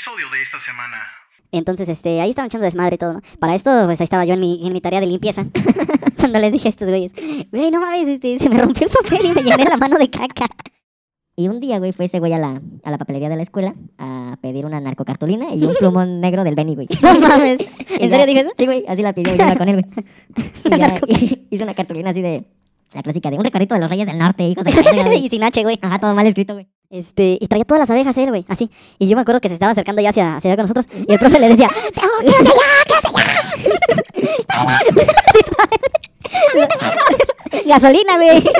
episodio de esta semana. Entonces, este, ahí estaban echando desmadre y todo, ¿no? Para esto, pues ahí estaba yo en mi, en mi tarea de limpieza. Cuando les dije a estos güeyes, güey, no mames, este, se me rompió el papel y me llené la mano de caca. Y un día, güey, fue ese güey a la, a la papelería de la escuela a pedir una narcocartulina y un plumón negro del Benny, güey. No mames. ¿En ya- serio dijo eso? Sí, güey, así la pidió y yo iba con él, güey. Y ya hizo una cartulina así de, la clásica de un recorrido de los reyes del norte, hijos de y sin H, güey. Ajá, todo mal escrito, güey. Este, y traía todas las abejas él, güey, así. Y yo me acuerdo que se estaba acercando ya hacia, hacia allá con nosotros. Y el profe le decía, "Oh, quédate allá, quédate allá. Gasolina, güey.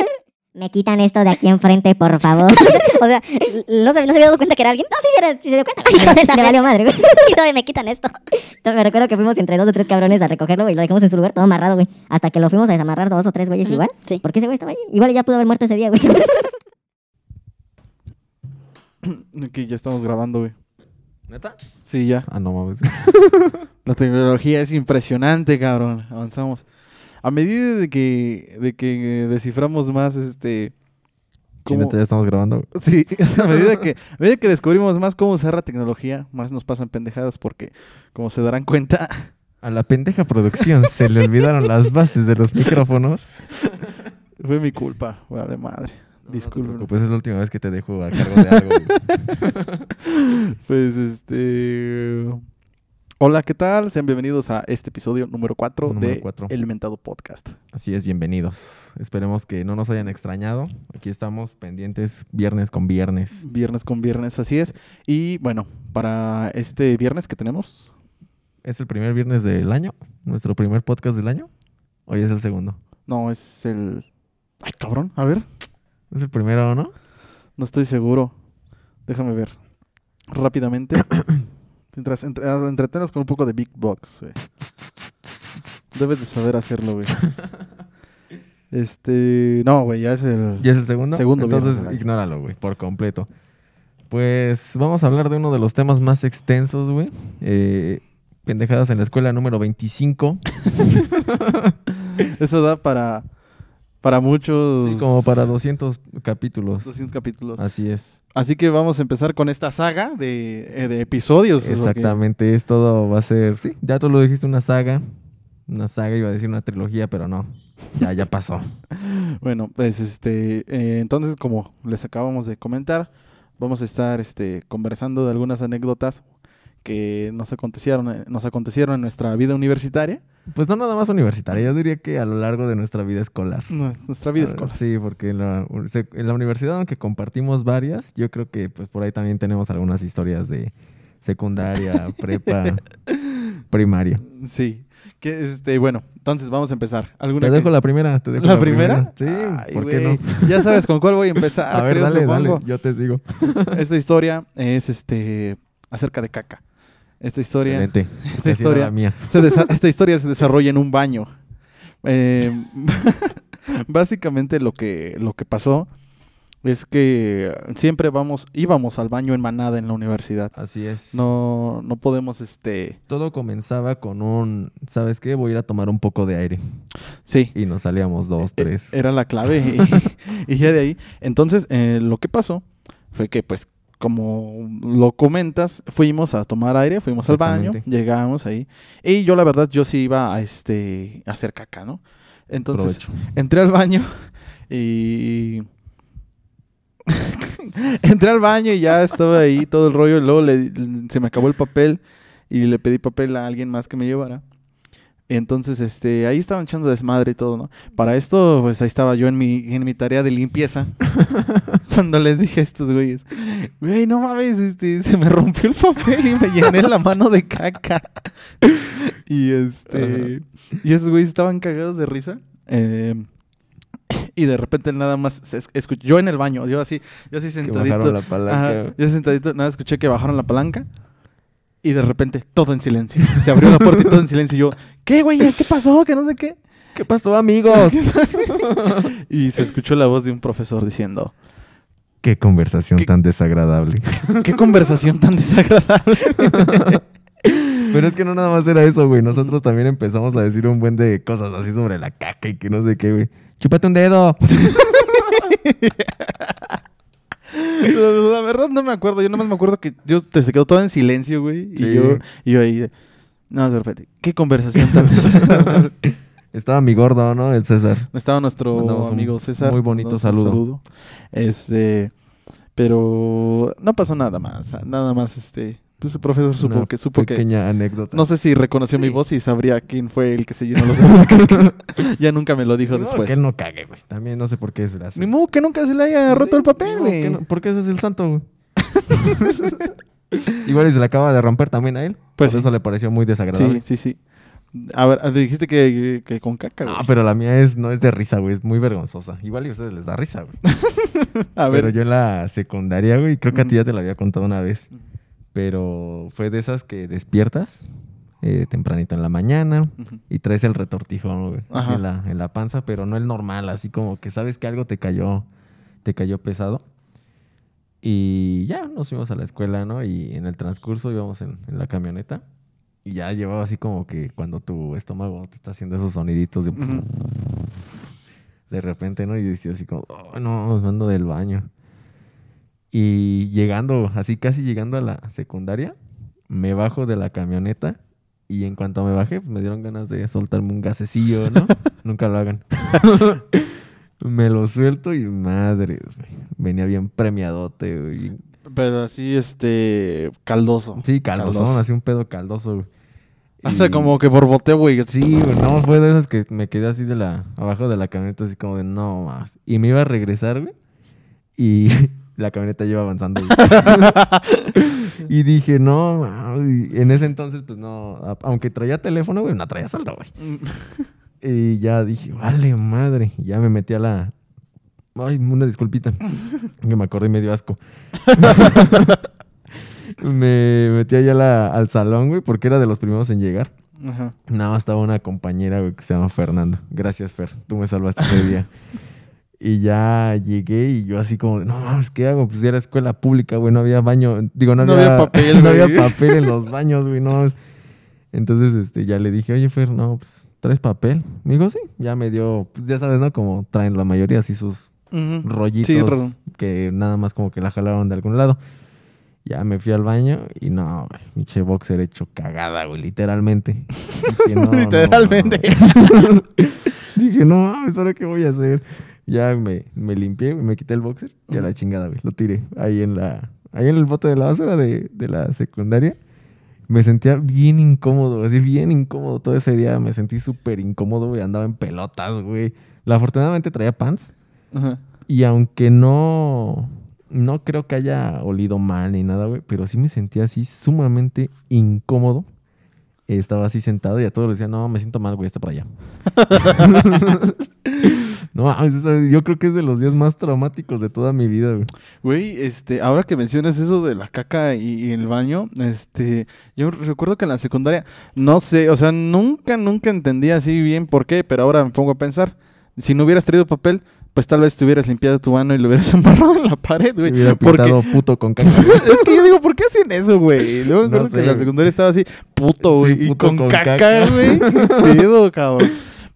Me quitan esto de aquí enfrente, por favor. O sea, ¿no se, no se había dado cuenta que era alguien? No, sí, se, sí se dio cuenta. Hijo de la Le valió madre, güey. Y todavía me quitan esto. Entonces, me recuerdo que fuimos entre dos o tres cabrones a recogerlo, güey. Lo dejamos en su lugar todo amarrado, güey. Hasta que lo fuimos a desamarrar dos o tres güeyes igual. sí. Porque ese güey estaba ahí. Igual ya pudo haber muerto ese día, güey. Aquí ya estamos grabando, güey. ¿Neta? Sí, ya. Ah, no mames. La tecnología es impresionante, cabrón. Avanzamos. A medida de que, de que desciframos más, este... Sí, cómo- neta, ya estamos grabando. Sí, a medida que, a medida que descubrimos más cómo usar la tecnología, más nos pasan pendejadas porque, como se darán cuenta, A la pendeja producción se le olvidaron las bases de los micrófonos. fue mi culpa. Vale, madre. Disculpen. Pues es la última vez que te dejo a cargo de algo. Pues este. Hola, ¿qué tal? Sean bienvenidos a este episodio número 4 Número de cuatro. El Mentado Podcast. Así es, bienvenidos. Esperemos que no nos hayan extrañado. Aquí estamos pendientes viernes con viernes. Viernes con viernes, así es. Y bueno, para este viernes que tenemos, ¿Es el primer viernes del año? ¿Nuestro primer podcast del año? Hoy es el segundo. no es el. Ay, cabrón, a ver, ¿Es el primero, no? no estoy seguro. Déjame ver rápidamente. Mientras entre, ah, entretenos con un poco de Big Box, güey. Debes de saber hacerlo, güey. Este. No, güey, ya es el. ¿Ya es el segundo? Segundo Entonces, ignóralo, güey, por completo. Pues vamos a hablar de uno de los temas más extensos, güey. Eh, pendejadas en la escuela número 25. Eso da para. Para muchos. Sí, como para 200 capítulos. 200 capítulos. Así es. Así que vamos a empezar con esta saga de, eh, de episodios. es lo que- Exactamente, es todo va a ser, sí, ya tú lo dijiste, una saga. Una saga, iba a decir una trilogía, pero no. Ya, ya pasó. Bueno, pues este, eh, entonces como les acabamos de comentar, vamos a estar este, conversando de algunas anécdotas que nos acontecieron, eh, nos acontecieron en nuestra vida universitaria, Pues no nada más universitaria, yo diría que a lo largo de nuestra vida escolar. nu- nuestra vida Ah, escolar. Sí, porque en la, en la universidad, aunque compartimos varias, yo creo que pues por ahí también tenemos algunas historias de secundaria, prepa, primaria. Sí. Que este, bueno, entonces vamos a empezar. ¿Alguna Te que- dejo la primera, te dejo ¿La primera? Sí, Ay, ¿por qué no? Ya sabes con cuál voy a empezar. A ver, creo, dale, dale, yo te sigo. Esta historia es este acerca de caca. Esta historia Excelente. esta historia- la mía. se esta historia se desarrolla en un baño. Eh, básicamente lo que, lo que pasó es que siempre vamos, íbamos al baño en manada en la universidad. Así es. No, no podemos, este, Todo comenzaba con un, ¿sabes qué? Voy a ir a tomar un poco de aire. sí, Y nos salíamos dos, e- tres. era la clave y, y ya de ahí. Entonces, eh, lo que pasó fue que, pues, como lo comentas, fuimos a tomar aire, fuimos al baño, llegamos ahí y yo la verdad yo sí iba a este a hacer caca, ¿no? Entonces, Provecho. entré al baño y entré al baño y ya estaba ahí todo el rollo y luego le- se me acabó el papel y le pedí papel a alguien más que me llevara. Entonces, este, ahí estaban echando desmadre y todo, ¿no? Para esto, pues ahí estaba yo en mi, en mi tarea de limpieza. cuando les dije a estos güeyes, güey, no mames, este, se me rompió el papel y me llené la mano de caca. y este, y esos güeyes estaban cagados de risa. Eh, y de repente nada más se es- escuché, yo en el baño, yo así, yo así Que sentadito. bajaron la palanca. Ajá, yo sentadito, nada, escuché que bajaron la palanca. Y de repente, todo en silencio. Se abrió la puerta y todo en silencio. Y yo, ¿qué, güey? ¿Qué pasó? Que no sé qué. ¿Qué pasó, amigos? Y se escuchó la voz de un profesor diciendo, Qué conversación ¿Qué? tan desagradable. qué conversación tan desagradable. Pero es que no nada más era eso, güey. Nosotros también empezamos a decir un buen de cosas así sobre la caca y que no sé qué, güey. Chúpate un dedo. La, verdad no me acuerdo. Yo nomás me acuerdo que yo te se quedó todo en silencio, güey. Sí. Y yo, y yo ahí. de, No, de repente, ¿qué conversación tan? Estaba mi gordo, ¿no? El César. Estaba nuestro Mandamos amigo César. muy bonito saludo. Este, pero no pasó nada más. Nada más, este, pues el profesor supo Una que supo que. pequeña anécdota. No sé si reconoció mi Sí. voz y sabría quién fue el que se llenó los dedos. ya nunca me lo dijo modo después. que él no cague, güey. También no sé por qué se le hace. Ni modo que nunca se le haya roto el papel, que güey. no- ¿Por qué ese es el santo, güey? Igual y se le acaba de romper también a él. Pues Por sí. eso le pareció muy Sí, desagradable. sí, sí. A ver, ah, dijiste que, que con caca, güey. No, pero la mía es, no es de risa, güey. Es muy vergonzosa. Igual y a ustedes les da risa, güey. A Pero ver, yo en la secundaria, güey, creo que a ti ya te la había contado una vez. Pero fue de esas que despiertas eh, tempranito en la mañana y traes el retortijón, en la, en la panza, pero no el normal, así como que sabes que algo te cayó, te cayó pesado. Y ya nos fuimos a la escuela, ¿no? Y en el transcurso íbamos en, en la camioneta. Y ya llevaba así como que cuando tu estómago te está haciendo esos soniditos de... De repente, ¿no? Y decía así como, oh, no, me ando del baño. Y llegando, así casi llegando a la secundaria, me bajo de la camioneta y en cuanto me bajé, pues, me dieron ganas de soltarme un gasecillo, ¿no? Nunca lo hagan. me lo suelto y madre, güey, venía bien premiadote, güey. pero así, este, caldoso. Sí, caldosón, Caldoso. así un pedo caldoso, güey. Hace Y- como que borboteo, güey. Sí, güey, no, fue de esas que me quedé así de la, abajo de la camioneta, así como de no más. Y me iba a regresar, güey. Y la camioneta iba avanzando, y dije, no, ma", y en ese entonces, pues no, aunque traía teléfono, güey, no traía saldo, güey. Y ya dije, vale, madre. Ya me metí a la. Ay, una disculpita. que me acordé y me dio asco. me metí allá la- al salón, güey, porque era de los primeros en llegar. Ajá. Nada más estaba una compañera, güey, que se llama Fernanda. Gracias, Fer. Tú me salvaste ese día. Y ya llegué y yo así como, no mames, ¿qué hago? Pues era escuela pública, güey, no había baño. Digo, no, No había, había papel, no había papel en los baños, güey, no mames. Entonces, este, ya le dije, oye, Fer, no, pues, ¿traes papel? Me dijo, sí. Ya me dio, pues, ya sabes, ¿no? Como traen la mayoría así sus rollitos Sí, que nada más como que la jalaron de algún lado. Ya me fui al baño y no, güey, pinche boxer hecho cagada, güey, literalmente. Dije, no, no, Literalmente. Dije, no mames, ¿ahora qué voy a hacer? Ya me, me limpié, me quité el boxer y a la chingada, güey, lo tiré ahí en la, ahí en el bote de la basura de, de la secundaria. Me sentía bien incómodo, así bien incómodo todo ese día. Me sentí súper incómodo, güey. Andaba en pelotas, güey. Afortunadamente traía pants. Ajá. Y aunque no, no creo que haya olido mal ni nada, güey, pero sí me sentía así sumamente incómodo. Estaba así sentado y a todos les decía, no, me siento mal, güey, está para allá. no, esa- yo creo que es de los días más traumáticos de toda mi vida, güey. Güey, este, ahora que mencionas eso de la caca y, y el baño, este, yo recuerdo que en la secundaria, no sé, o sea, nunca, nunca entendía así bien por qué, pero ahora me pongo a pensar, si no hubieras traído papel, pues tal vez te hubieras limpiado tu mano y lo hubieras embarrado en la pared, Se güey. hubiera Porque pintado puto con caca. es que yo digo, ¿por qué hacen eso, güey? Luego me No acuerdo que en la secundaria estaba así, puto, Sí, güey, y con, con caca, güey. Pedo, cabrón.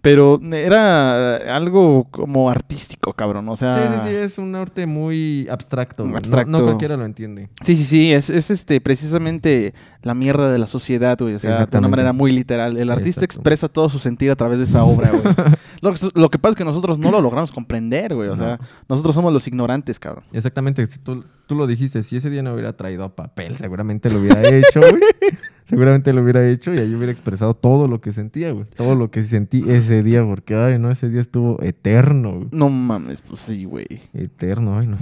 Pero era algo como artístico, cabrón. O sea. Sí, sí, sí, es un arte muy abstracto. No- Abstracto. No, cualquiera lo entiende. Sí, sí, sí, es, es este precisamente la mierda de la sociedad, güey. O sea, de una manera muy literal. El artista Exacto. expresa todo su sentir a través de esa obra, güey. lo, que, lo que pasa es que nosotros no lo logramos comprender, güey. O sea, nosotros somos los ignorantes, cabrón. Exactamente, si tú, tú lo dijiste, si ese día no hubiera traído papel, seguramente lo hubiera hecho, güey. seguramente lo hubiera hecho y ahí hubiera expresado todo lo que sentía, güey. Todo lo que sentí ese día, porque, ay, no, ese día estuvo eterno, güey. No mames, pues sí, güey. Eterno, ay, no.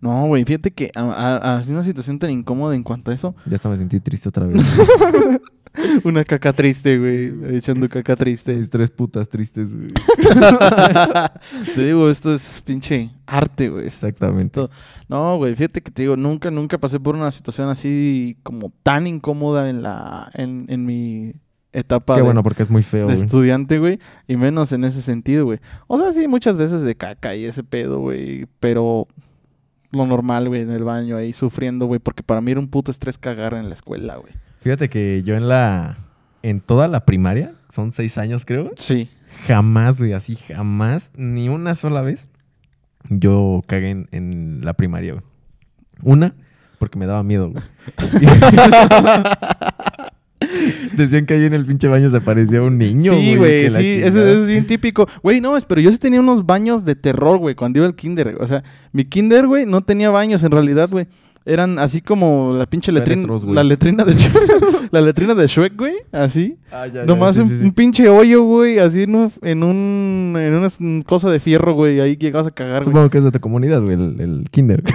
No, güey, fíjate que a, a- a una situación tan incómoda en cuanto a eso, Ya hasta me sentí triste otra vez. una caca triste, güey, echando caca triste. Mis tres putas tristes, güey. te digo, esto es pinche arte, güey. Exactamente. No, güey, fíjate que te digo, nunca, nunca pasé por una situación así como tan incómoda en la, en, en mi etapa Qué de, bueno, porque es muy feo, de güey. estudiante, güey, y menos en ese sentido, güey. O sea, sí, muchas veces de caca y ese pedo, güey, pero lo normal, güey, en el baño ahí sufriendo, güey, porque para mí era un puto estrés cagar en la escuela, güey. Fíjate que yo en la... En toda la primaria, son seis años creo, Sí. Jamás, güey, así jamás, ni una sola vez, yo cagué en, en la primaria, güey. Una, porque me daba miedo, güey. Decían que ahí en el pinche baño se aparecía un niño, sí, güey, sí, eso es bien típico. Güey, no, pero yo sí tenía unos baños de terror, güey, cuando iba al kinder. O sea, mi kinder, güey, no tenía baños en realidad, güey. Eran así como la pinche letrina, la letrina de Shrek, la letrina de Shrek, güey, así. Ah, ya, ya, Nomás sí, un, sí, sí. un pinche hoyo, güey, así en un, en un, en una cosa de fierro, güey, ahí llegabas a cagar, güey. Supongo que es de tu comunidad, güey, el, el kinder.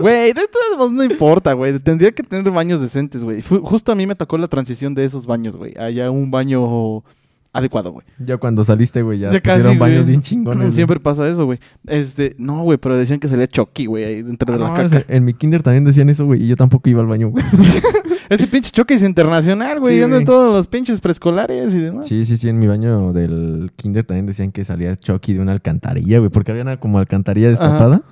Güey, de todos modos no importa, güey. Tendría que tener baños decentes, güey. Justo a mí me tocó la transición de esos baños, güey. Allá un baño adecuado, güey. ya cuando saliste, güey, ya, Ya pusieron baños bien chingones. güey. Siempre pasa eso, güey. Este, no, güey, pero decían que salía Chucky, güey, ahí dentro Ah, de la no, caca. ese- en mi kinder también decían eso, güey, y yo tampoco iba al baño, güey. Ese pinche Chucky es internacional, güey. Sí, todos los pinches preescolares y demás. Sí, sí, sí, en mi baño del kinder también decían que salía Chucky de una alcantarilla, güey, porque había una como alcantarilla destapada,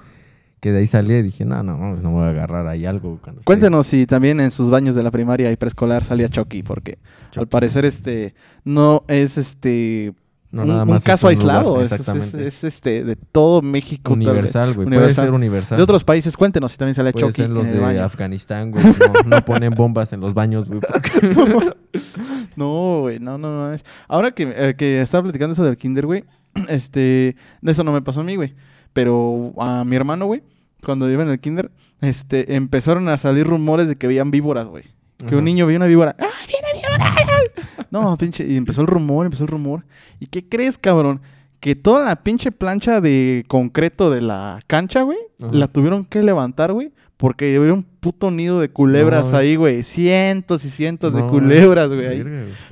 que de ahí salía y dije, no, no, no, no me voy a agarrar ahí algo. Cuando esté Cuéntenos si también en sus baños de la primaria y preescolar salía Chucky, porque Chucky. al parecer este no es este No, un, nada un más es caso lugar, aislado, es- es, exactamente. es, este de todo México. universal, güey, puede ser universal. De otros países, cuéntenos si también sale Puede Chucky ser los en de baño. Afganistán, güey, no, no ponen bombas en los baños, güey. porque- No, güey, no, no, no. Es... Ahora que, eh, que estaba platicando eso del kinder, güey, este, eso no me pasó a mí, güey. Pero a mi hermano, güey, cuando iba en el kinder, este, empezaron a salir rumores de que veían víboras, güey. Que Ajá. un niño vio una víbora. ¡Ah, viene víbora! No, pinche, y empezó el rumor, empezó el rumor. ¿Y qué crees, cabrón? Que toda la pinche plancha de concreto de la cancha, güey, la tuvieron que levantar, güey. Porque había un puto nido de culebras No, ahí, güey. Cientos y cientos de culebras, güey.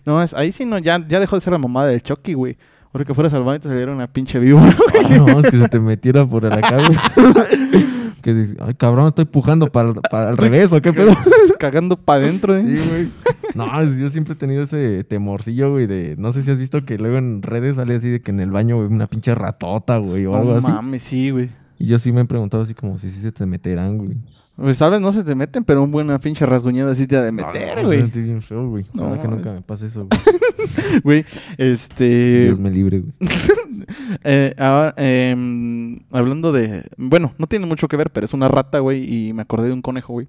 No, es, ahí sí no, ya, ya dejó de ser la mamada del Chucky, güey. Ahora que fueras al baño y te saliera una pinche víbora, Ah, no, es que se te metiera por el acá, güey. que dices, ay, cabrón, estoy pujando para, para al revés, ¿o qué pedo? cagando para adentro, ¿eh? Sí, güey. No, yo siempre he tenido ese temorcillo, güey, de... No sé si has visto que luego en redes sale así de que en el baño, güey, una pinche ratota, güey, o algo No así. mames, sí, güey. Y yo sí me he preguntado así como si sí se te meterán, güey. Pues vez no se te meten, pero un buena pinche rasguñada sí te ha de meter, No, no, güey. sentí bien feo, güey. No, Ojalá que nunca me pase eso, güey. Güey, este... Dios me libre, güey. eh, ahora, em, hablando de... Bueno, no tiene mucho que ver, pero es una rata, güey, y me acordé de un conejo, güey.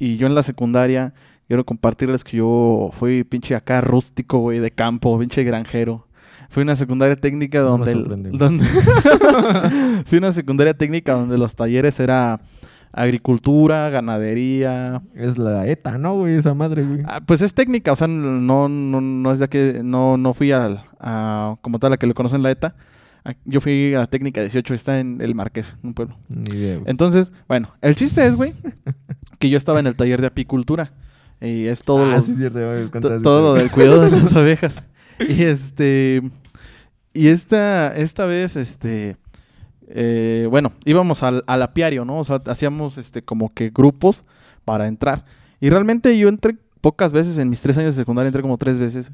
Y yo en la secundaria, quiero compartirles que yo fui pinche acá rústico, güey, de campo, pinche granjero. Fui una secundaria técnica No me donde... el- sorprende, güey. donde fui una secundaria técnica donde los talleres era agricultura, ganadería, Es la ETA, ¿no, güey? Esa madre, güey. Ah, pues es técnica, o sea, no, no, no es de que no, no fui a, como tal a que lo conocen la ETA. Ah, Yo fui a la técnica 18, está en el Marqués, un pueblo. Ni idea, güey. Entonces, bueno, el chiste es, güey, que yo estaba en el taller de apicultura. Y es todo, ah, lo, sí, cierto, ya me to- contaste, todo lo del cuidado de las abejas. Y este. Y esta, esta vez, este. Eh, bueno, íbamos al, al apiario, ¿no? O sea, hacíamos este como que grupos para entrar. Y realmente yo entré pocas veces en mis tres años de secundaria, entré como tres veces.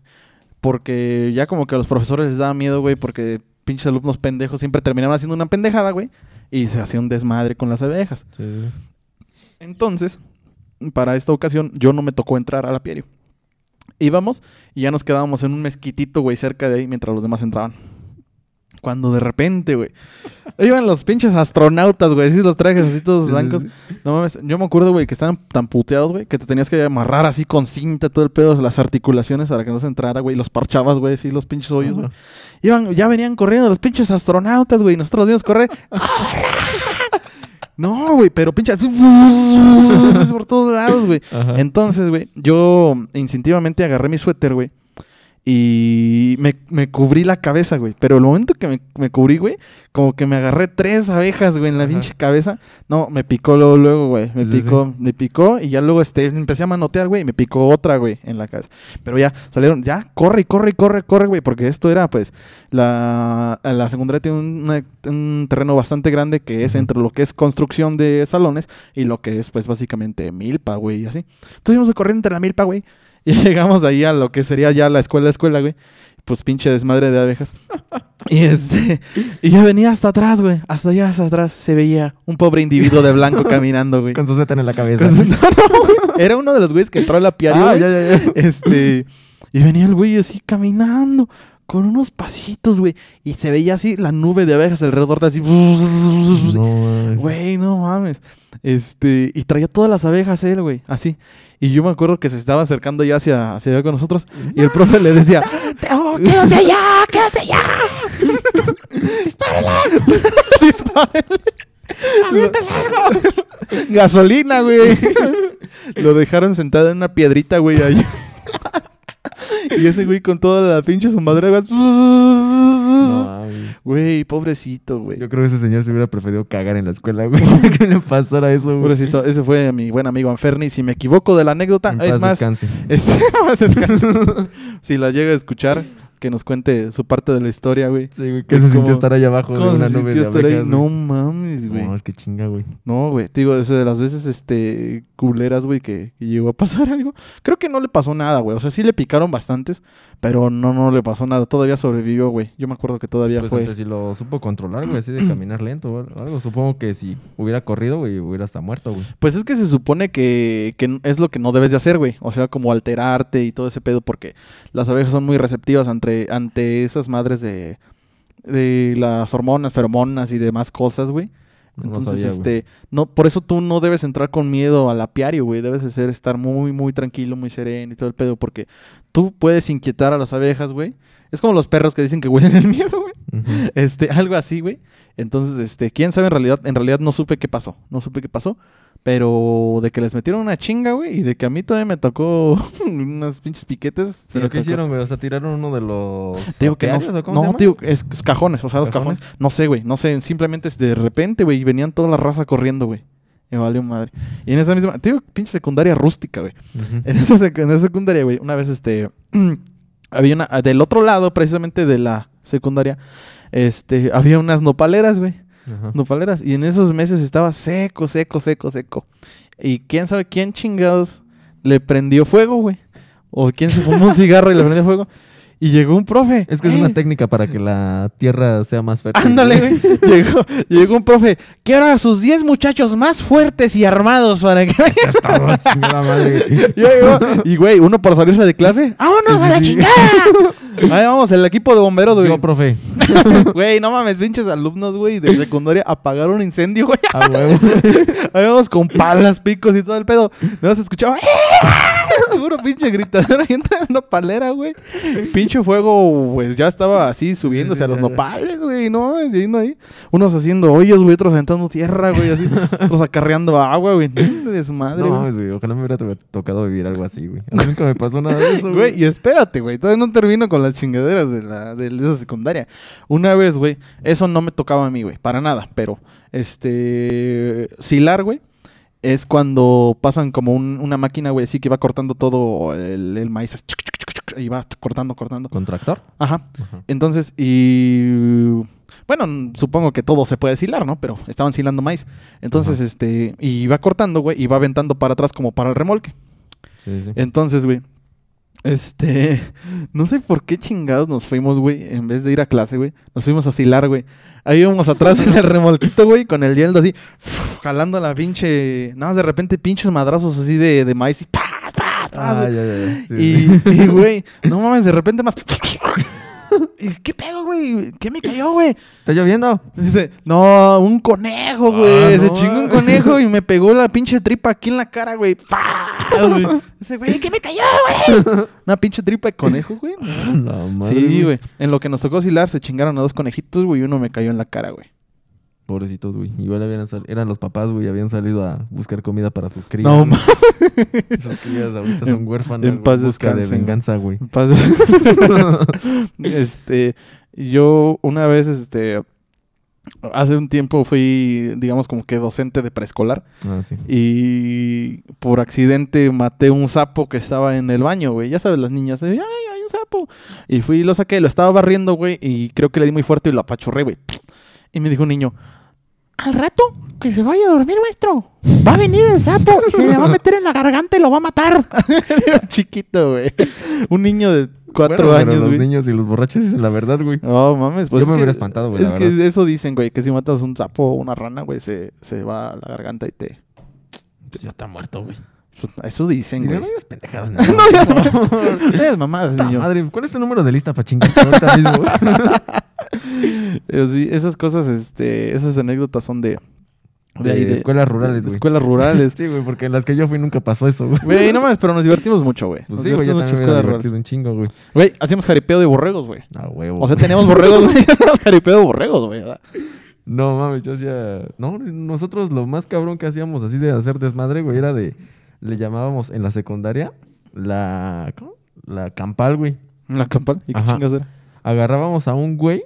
Porque ya como que a los profesores les daba miedo, güey, porque pinches alumnos pendejos siempre terminaban haciendo una pendejada, güey. Y se hacía un desmadre con las abejas. Sí. Entonces, para esta ocasión, yo no me tocó entrar al apiario. Íbamos y ya nos quedábamos en un mezquitito, güey, cerca de ahí mientras los demás entraban. Cuando de repente, güey, iban los pinches astronautas, güey, así los trajes así todos Sí, sí, blancos. sí. No mames, yo me acuerdo, güey, que estaban tan puteados, güey, que te tenías que amarrar así con cinta todo el pedo, las articulaciones para que no se entrara, güey, y los parchabas, güey, así los pinches hoyos, güey. Iban, ya venían corriendo los pinches astronautas, güey. y Nosotros los vimos correr. No, güey, pero pinche. por todos lados, güey. Entonces, güey, yo instintivamente agarré mi suéter, güey. Y me, me cubrí la cabeza, güey. Pero el momento que me, me cubrí, güey, como que me agarré tres abejas, güey, en la Ajá. pinche cabeza. No, me picó luego, luego, güey. Me Sí, sí, picó, me picó. Y ya luego este, empecé a manotear, güey. Y me picó otra, güey, en la cabeza. Pero ya salieron, ya, corre, y corre, y corre, corre, güey. Porque esto era, pues, la, la secundaria tiene un, una- un terreno bastante grande que es entre lo que es construcción de salones y lo que es, pues, básicamente milpa, güey, y así. Entonces íbamos corriendo entre la milpa, güey. Y llegamos ahí a lo que sería ya la escuela, escuela, güey. Pues pinche desmadre de abejas. Y este, y yo venía hasta atrás, güey. Hasta allá, hasta atrás, se veía un pobre individuo de blanco caminando, güey. Con su seta en la cabeza. Con su- No, no, güey. Era uno de los güeyes que entró al apiario, ah, ya, ya, ya. Este, y venía el güey así caminando con unos pasitos, güey. Y se veía así la nube de abejas alrededor de así. No. Güey, no mames. Este, y traía todas las abejas él, güey, así. Y yo me acuerdo que se estaba acercando ya hacia, hacia allá con nosotros. Y el profe le decía, ¡Oh, quédate allá! ¡Quédate allá! ¡dispárenle! Gasolina, güey. Lo dejaron sentado en una piedrita, güey, ahí. y ese güey con toda la pinche su madre, güey. No. Güey, pobrecito, güey. Yo creo que ese señor se hubiera preferido cagar en la escuela, güey. que le pasara eso, güey. Pobrecito, ese fue mi buen amigo Anferni. Si me equivoco de la anécdota, En es paz más, descanse. este, más descanse. si la llega a escuchar, que nos cuente su parte de la historia, güey. Sí, güey. ¿Qué se sintió ¿Cómo- estar allá abajo de ¿Cómo una se nube sintió de estar ahí? abejas, No mames, güey. No, es que chinga, güey. No, güey. Te Digo, eso de las veces, este, culeras, güey, que, que llegó a pasar algo. Creo que no le pasó nada, güey. O sea, sí le picaron bastantes, pero no, no le pasó nada. Todavía sobrevivió, güey. Yo me acuerdo que todavía Pues fue. sí lo supo controlar, güey, así de caminar lento o algo. Supongo que si hubiera corrido, güey, hubiera hasta muerto, güey. Pues es que se supone que, que es lo que no debes de hacer, güey. O sea, como alterarte y todo ese pedo, porque las abejas son muy receptivas ante, ante esas madres de, de las hormonas, feromonas y demás cosas, güey. No Entonces, sabía, güey. este, no, por eso tú no debes entrar con miedo al apiario, güey. Debes de ser, estar muy, muy tranquilo, muy sereno y todo el pedo, porque tú puedes inquietar a las abejas, güey. Es como los perros que dicen que huelen el miedo, güey. Este, algo así, güey. Entonces, este, quién sabe en realidad, en realidad no supe qué pasó, no supe qué pasó, pero de que les metieron una chinga, güey, y de que a mí todavía me tocó unas pinches piquetes. ¿Pero qué tocó. hicieron, güey? O sea, tiraron uno de los. Digo que no, ¿o cómo se no, llama? te digo, es, es cajones, o sea, los cajones. ¿Cajones? No sé, güey, no sé, simplemente es de repente, güey, y venían toda la raza corriendo, güey. Me valió madre. Y en esa misma, digo, pinche secundaria rústica, güey. Ujú. En esa, sec- en esa secundaria, güey, una vez este. había una. Del otro lado, precisamente de la secundaria, este. Había unas nopaleras, güey. Ajá. Nopaleras. Y en esos meses estaba seco, seco, seco, seco. Y quién sabe quién chingados le prendió fuego, güey. O quién se fumó un cigarro y le prendió fuego. Y llegó un profe. Es que es ¡Eh! una técnica para que la tierra sea más fértil. Ándale, güey. llegó, llegó un profe. Quiero a sus 10 muchachos más fuertes y armados para que madre. Llegó, y güey, uno por salirse de clase. ¡Vámonos a la chingada! Ahí vamos, el equipo de bomberos, güey. Yo, profe. Güey, no mames, pinches alumnos, güey, de secundaria apagaron un incendio, güey. A huevo. Ahí vamos con palas, picos y todo el pedo. No se escuchaba. Puro pinche gritadero y entra una palera, güey. Pinche fuego, pues ya estaba así subiéndose a los nopales, güey. No yendo ahí. Unos haciendo hoyos, güey, otros aventando tierra, güey, así. Otros acarreando agua, güey. De su madre, No güey. güey. Ojalá me hubiera to- tocado vivir algo así, güey. Nunca me pasó nada de eso, Güey, y espérate, güey. Todavía no termino con las chingaderas de, la, de esa secundaria. Una vez, güey, eso no me tocaba a mí, güey, para nada. Pero, este. Silar, güey, es cuando pasan como un- una máquina, güey, así que va cortando todo el, el maíz. así, chuc, chuc, chuc, chuc, Y va cortando, cortando. ¿Con tractor? Ajá. Ajá. Entonces, y. Bueno, supongo que todo se puede silar, ¿no? Pero estaban silando maíz. Entonces, Ajá. este. Y va cortando, güey, y va aventando para atrás como para el remolque. Sí, sí. Entonces, güey, este, no sé por qué chingados nos fuimos, güey, en vez de ir a clase, güey, nos fuimos a asilar, güey. Ahí íbamos atrás en el remolquito, güey, con el hielo así, jalando la pinche, nada más de repente pinches madrazos así de, de maíz y pa, pa, pa, Ah, ya, ya, ya. Sí, Y, sí. y, güey, no mames, de repente más. ¿Y qué pedo, güey? ¿Qué me cayó, güey? ¿Está lloviendo? Dice, no, un conejo, güey. Ah, Se no. chingó un conejo y me pegó la pinche tripa aquí en la cara, güey. Güey. Dice, güey, ¿qué me cayó, güey? Una pinche tripa de conejo, güey. Sí, güey. En lo que nos tocó oscilar, se chingaron a dos conejitos, güey, y uno me cayó en la cara, güey. Pobrecitos, güey. Igual habían sal- eran los papás, güey, habían salido a buscar comida para sus crías. No, güey. ma- Sus crías ahorita son huérfanas. en paz busca de venganza, güey. En paz. este, yo una vez, este, hace un tiempo fui, digamos, como que docente de preescolar. Ah, sí. Y por accidente maté un sapo que estaba en el baño, güey. Ya sabes, las niñas, ay, hay un sapo. Y fui y lo saqué, lo estaba barriendo, güey. Y creo que le di muy fuerte y lo apachurré, güey. Y me dijo un niño, Al rato que se vaya a dormir, maestro. Va a venir el sapo y se le va a meter en la garganta y lo va a matar. Era chiquito, güey. Un niño de cuatro Bueno, pero años, Los güey. niños y los borrachos dicen la verdad, güey. No, mames, pues. Yo me que- hubiera espantado, güey, Es la que verdad. eso dicen, güey, que si matas un sapo o una rana, güey, se, se va a la garganta y te. Pues ya está muerto, güey. Eso dicen, güey. no digas pendejadas, No, no. es mamadas, niño. madre, ¿cuál es tu número de lista para chingarte ahorita mismo, güey? Pero sí, esas cosas, este, esas anécdotas son de, De, ahí de- escuelas rurales, de güey. escuelas rurales. Sí, güey, porque en las que yo fui nunca pasó eso, güey. Güey, no mames, pero nos divertimos mucho, güey. Pues sí, güey, yo divertimos también mucho me divertido un chingo, güey. hacíamos jaripeo de borregos, güey. A huevo. O sea, teníamos borregos, güey. Hacíamos jaripeo de borregos, güey. No mames, yo hacía. No, nosotros lo más cabrón que hacíamos así de hacer desmadre, güey, era de. Le llamábamos en la secundaria la. ¿Cómo? La campal, güey. La campal. ¿Y qué Ajá. chingas era? Agarrábamos a un güey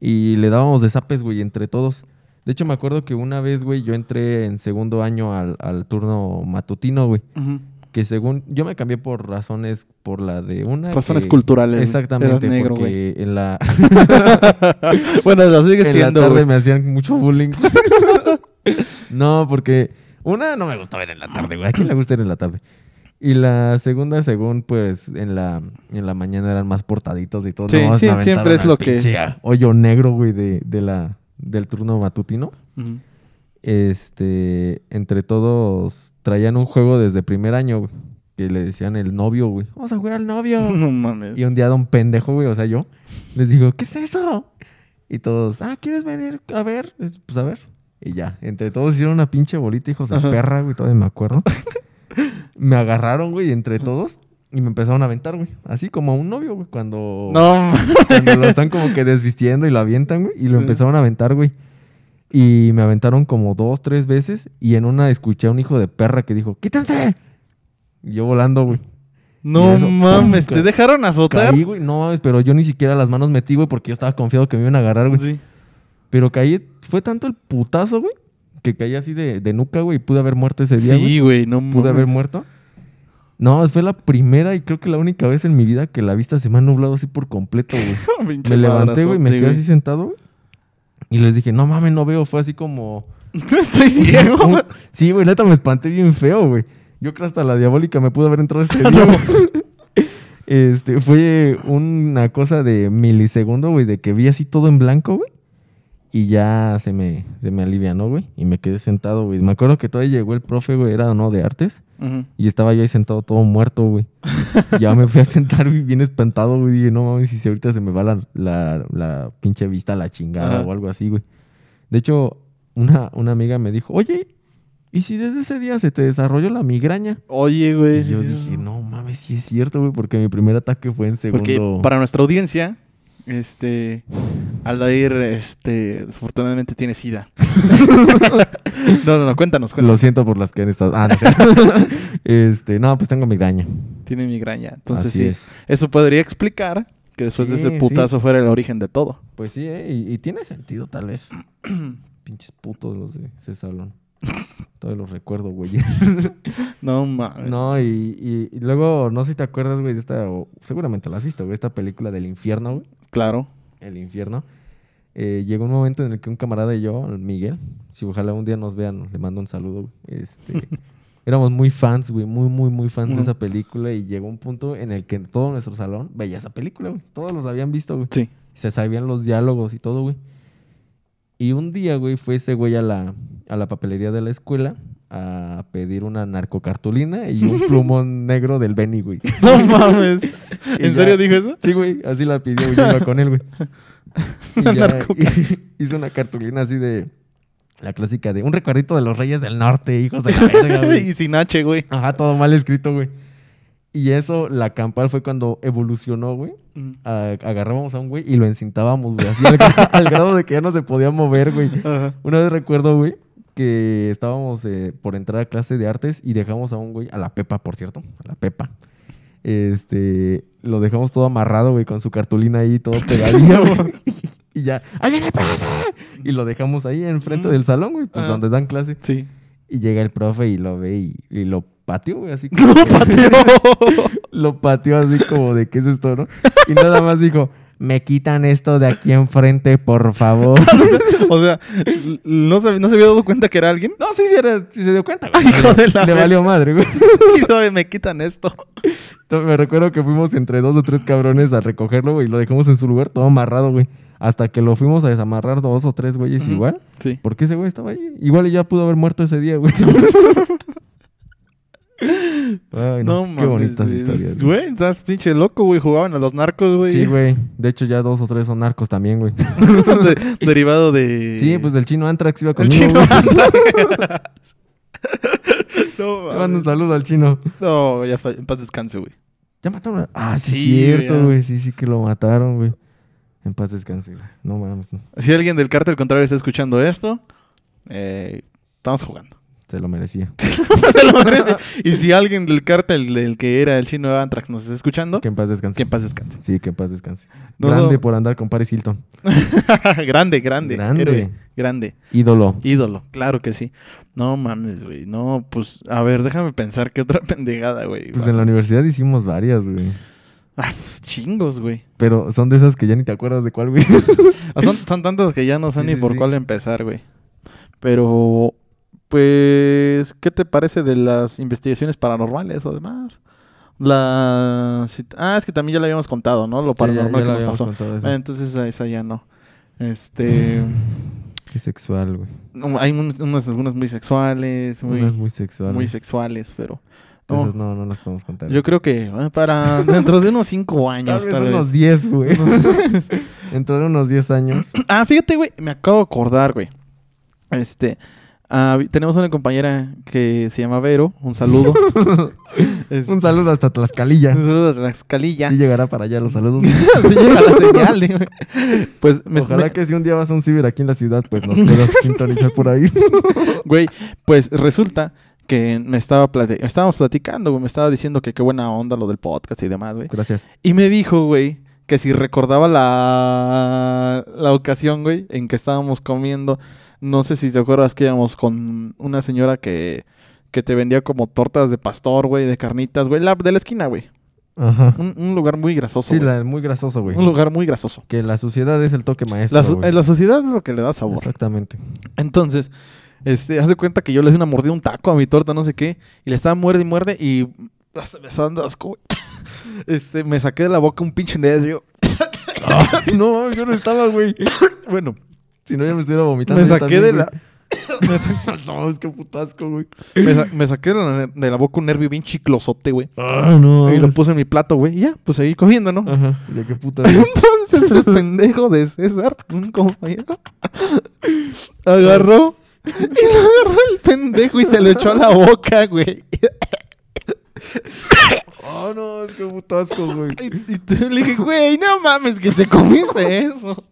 y le dábamos de zapes, güey, entre todos. De hecho, me acuerdo que una vez, güey, yo entré en segundo año al, al turno matutino, güey. Que según. Yo me cambié por razones. Por la de una. Razones que- culturales. Exactamente, negro, porque en la. bueno, lo sigue en la siendo, tarde güey. me hacían mucho bullying. no, porque una no me gustaba ver en la tarde, güey. ¿A quién le gusta ir en la tarde? Y la segunda, según, pues, en la, en la mañana eran más portaditos y todo. Sí, Nomás sí, siempre es lo que- Hoyo negro, güey, de, de la, del turno matutino. Este, entre todos, traían un juego desde primer año, güey. Que le decían el novio, güey. Vamos a jugar al novio. No mames. Y un día don pendejo, güey, o sea, yo, les digo, ¿qué es eso? Y todos, ah, ¿quieres venir a ver? Es- Pues a ver. Y ya, entre todos hicieron una pinche bolita, hijos de perra, güey, todavía me acuerdo. me agarraron, güey, entre todos y me empezaron a aventar, güey. Así como a un novio, güey, cuando, No, cuando lo están como que desvistiendo y lo avientan, güey, y lo empezaron a aventar, güey. Y me aventaron como dos, tres veces y en una escuché a un hijo de perra que dijo, ¡quítense! Y yo volando, güey. no eso, mames. ¡pum! ¿Te dejaron azotar? Caí, güey. No mames, pero yo ni siquiera las manos metí, güey, porque yo estaba confiado que me iban a agarrar, güey. Sí. Pero caí, fue tanto el putazo, güey, que caí así de, de nuca, güey, y pude haber muerto ese día. Sí, güey, no Pude haber muerto. No, fue la primera y creo que la única vez en mi vida que la vista se me ha nublado así por completo, güey. Me levanté, güey, me quedé así sentado, güey. Y les dije, no mames, no veo. Fue así como... Estoy ciego. un- Sí, güey, neta me espanté bien feo, güey. Yo creo hasta la diabólica me pudo haber entrado ese día, No. Este, fue una cosa de milisegundo, güey, de que vi así todo en blanco, güey. Y ya se me, se me alivianó, güey. Y me quedé sentado, güey. Me acuerdo que todavía llegó el profe, güey, era no de artes. Y estaba yo ahí sentado todo muerto, güey. ya me fui a sentar güey, bien espantado, güey. Dije, no mames, si ahorita se me va la, la, la pinche vista a la chingada o algo así, güey. De hecho, una, una amiga me dijo, oye, ¿y si desde ese día se te desarrolló la migraña? Oye, güey. Y yo dije, no mames, sí es cierto, güey, porque mi primer ataque fue en segundo. Porque para nuestra audiencia, este, Aldair, este, desafortunadamente tiene sida. no, no, no, cuéntanos, Lo cuéntanos. siento por las que han estado. Ah, no, sé. este, no, pues tengo migraña. Tiene migraña. Entonces Así sí, es. eso podría explicar que después de ese sí. putazo fuera el origen de todo. Pues sí, eh, y, y tiene sentido tal vez. Pinches putos los de ese salón. Todavía los recuerdo, güey. No mames. No, y, y- y luego, no sé si te acuerdas, güey, de esta, o seguramente la has visto, güey, esta película del infierno, güey. Claro. El infierno. Eh, llegó un momento en el que un camarada y yo, Miguel, si ojalá un día nos vean, le mando un saludo, güey, este, éramos muy fans, güey, muy, muy, muy fans de esa película y llegó un punto en el que todo nuestro salón veía esa película, güey. Todos los habían visto, güey. Sí. Se sabían los diálogos y todo, güey. Y un día, güey, fue ese güey a la, a la papelería de la escuela a pedir una narcocartulina y un plumón negro del Benny, güey. No mames. Y ¿En ya- serio dijo eso? Sí, güey, así la pidió, güey, yo iba con él, güey. Y ya hizo una cartulina así de la clásica de un recuerdito de los Reyes del Norte, hijos de la verga, güey. y sin H, güey. Ajá, todo mal escrito, güey. Y eso, la campal fue cuando evolucionó, güey. A- agarrábamos a un güey y lo encintábamos, güey. Así al, al grado de que ya no se podía mover, güey. Una vez recuerdo, güey, que estábamos eh, por entrar a clase de artes y dejamos a un güey, a la Pepa, por cierto, a la Pepa. Este, lo dejamos todo amarrado, güey, con su cartulina ahí, todo pegadillo. Y ya, ¡ahí viene el profe! Y lo dejamos ahí enfrente Mm. del salón, güey, pues Ajá. donde dan clase. Sí. Y llega el profe y lo ve y, y lo pateó, güey, así como ¡Lo pateó! lo pateó así como de qué es esto, ¿no? Y nada más dijo, me quitan esto de aquí enfrente, por favor. o sea, ¿no se, ¿no se había dado cuenta que era alguien? No, sí, sí, era- sí se dio cuenta, güey. Le valió madre, güey. Y todavía me quitan esto. Me recuerdo que fuimos entre dos o tres cabrones a recogerlo, güey, y lo dejamos en su lugar todo amarrado, güey. Hasta que lo fuimos a desamarrar dos o tres güeyes igual. Sí. Porque ese güey estaba ahí. Igual ya pudo haber muerto ese día, güey. Ay, No, no, qué mames, bonitas güey. historias. güey. Estás pinche loco, güey. Jugaban a los narcos, güey. Sí, güey. De hecho, ya dos o tres son narcos también, güey. De- derivado de. Sí, pues del chino Antrax iba El conmigo, chino. güey. no, Le mando un mames. saludo al chino. No, ya en paz descanse, güey. Ya mataron a... Ah, sí, Sí, cierto, güey. güey. Sí, sí que lo mataron, güey. En paz descanse, güey. No mames, no. Si alguien del cártel contrario está escuchando esto, eh, estamos jugando. Se lo merecía. Se lo merece. Y si alguien del cártel del que era el chino Antrax nos está escuchando, Que en paz descanse. que en paz descanse. Sí, que en paz descanse. No, Grande no. por andar con Paris Hilton. grande, grande, Grande. héroe, grande. Ídolo. Ídolo, claro que sí. No mames, güey. No, pues, a ver, déjame pensar qué otra pendejada, güey. Pues en la universidad hicimos varias, güey. Ah, pues chingos, güey. Pero son de esas que ya ni te acuerdas de cuál, güey. Ah, Son, son tantas que ya no sé Sí, ni sí, por sí. cuál empezar, güey. Pero, pues, ¿qué te parece de las investigaciones paranormales o demás? La... Ah, es que también ya lo habíamos contado, ¿no? Lo Sí, ya- paranormal ya lo que nos pasó. entonces esa, esa ya no. Este... Qué sexual, güey. hay un- unas, algunas muy sexuales, muy, Unas muy sexuales. muy sexuales, pero... no, Esas no, no las podemos contar. yo creo que eh, para dentro de unos cinco Tal años, vez tal vez. unos 10, güey. Dentro de unos 10 años. Ah, fíjate, güey, me acabo de acordar, güey. Este, ah, tenemos una compañera que se llama Vero, un saludo. Es- Un saludo hasta Tlaxcalilla. un saludo a la escalilla. Sí llegará para allá los saludos. Así llega la señal, güey. Pues, me, Ojalá que si un día vas a un ciber aquí en la ciudad, pues nos puedas sintonizar por ahí. güey, pues resulta que me estaba plati- estábamos platicando, güey, me estaba diciendo que qué buena onda lo del podcast y demás, güey. Gracias. Y me dijo, güey, que si recordaba la, la ocasión, güey, en que estábamos comiendo. No sé si te acuerdas que íbamos con una señora que, que te vendía como tortas de pastor, güey, de carnitas, güey, la de la esquina, güey. Ajá. Un, un lugar muy grasoso. Sí, la, muy grasoso, güey. Un lugar muy grasoso. Que la suciedad es el toque maestro. La, la sociedad es lo que le da sabor. Exactamente. Entonces, este, hace cuenta que yo le di una mordida un taco a mi torta, no sé qué, y le estaba muerde y muerde y hasta me estaba dando asco, güey. Este, me saqué de la boca un pinche nervio. no, yo no estaba, güey. Bueno, Si no, ya me estuviera vomitando. me saqué de la... me, sa- güey. no, es que putasco, güey. me sa- me saqué de la, de la boca un nervio bien chiclosote, güey. Ah, no. Y lo puse en mi plato, güey. Y ya, pues seguí comiendo, ¿no? Ajá. Ya qué puta. Entonces el pendejo de César, un compañero, agarró y le agarró el pendejo y se lo echó a la boca, güey. oh, no, es que putasco, güey. Y, y te- le dije, güey, no mames que te comiste eso.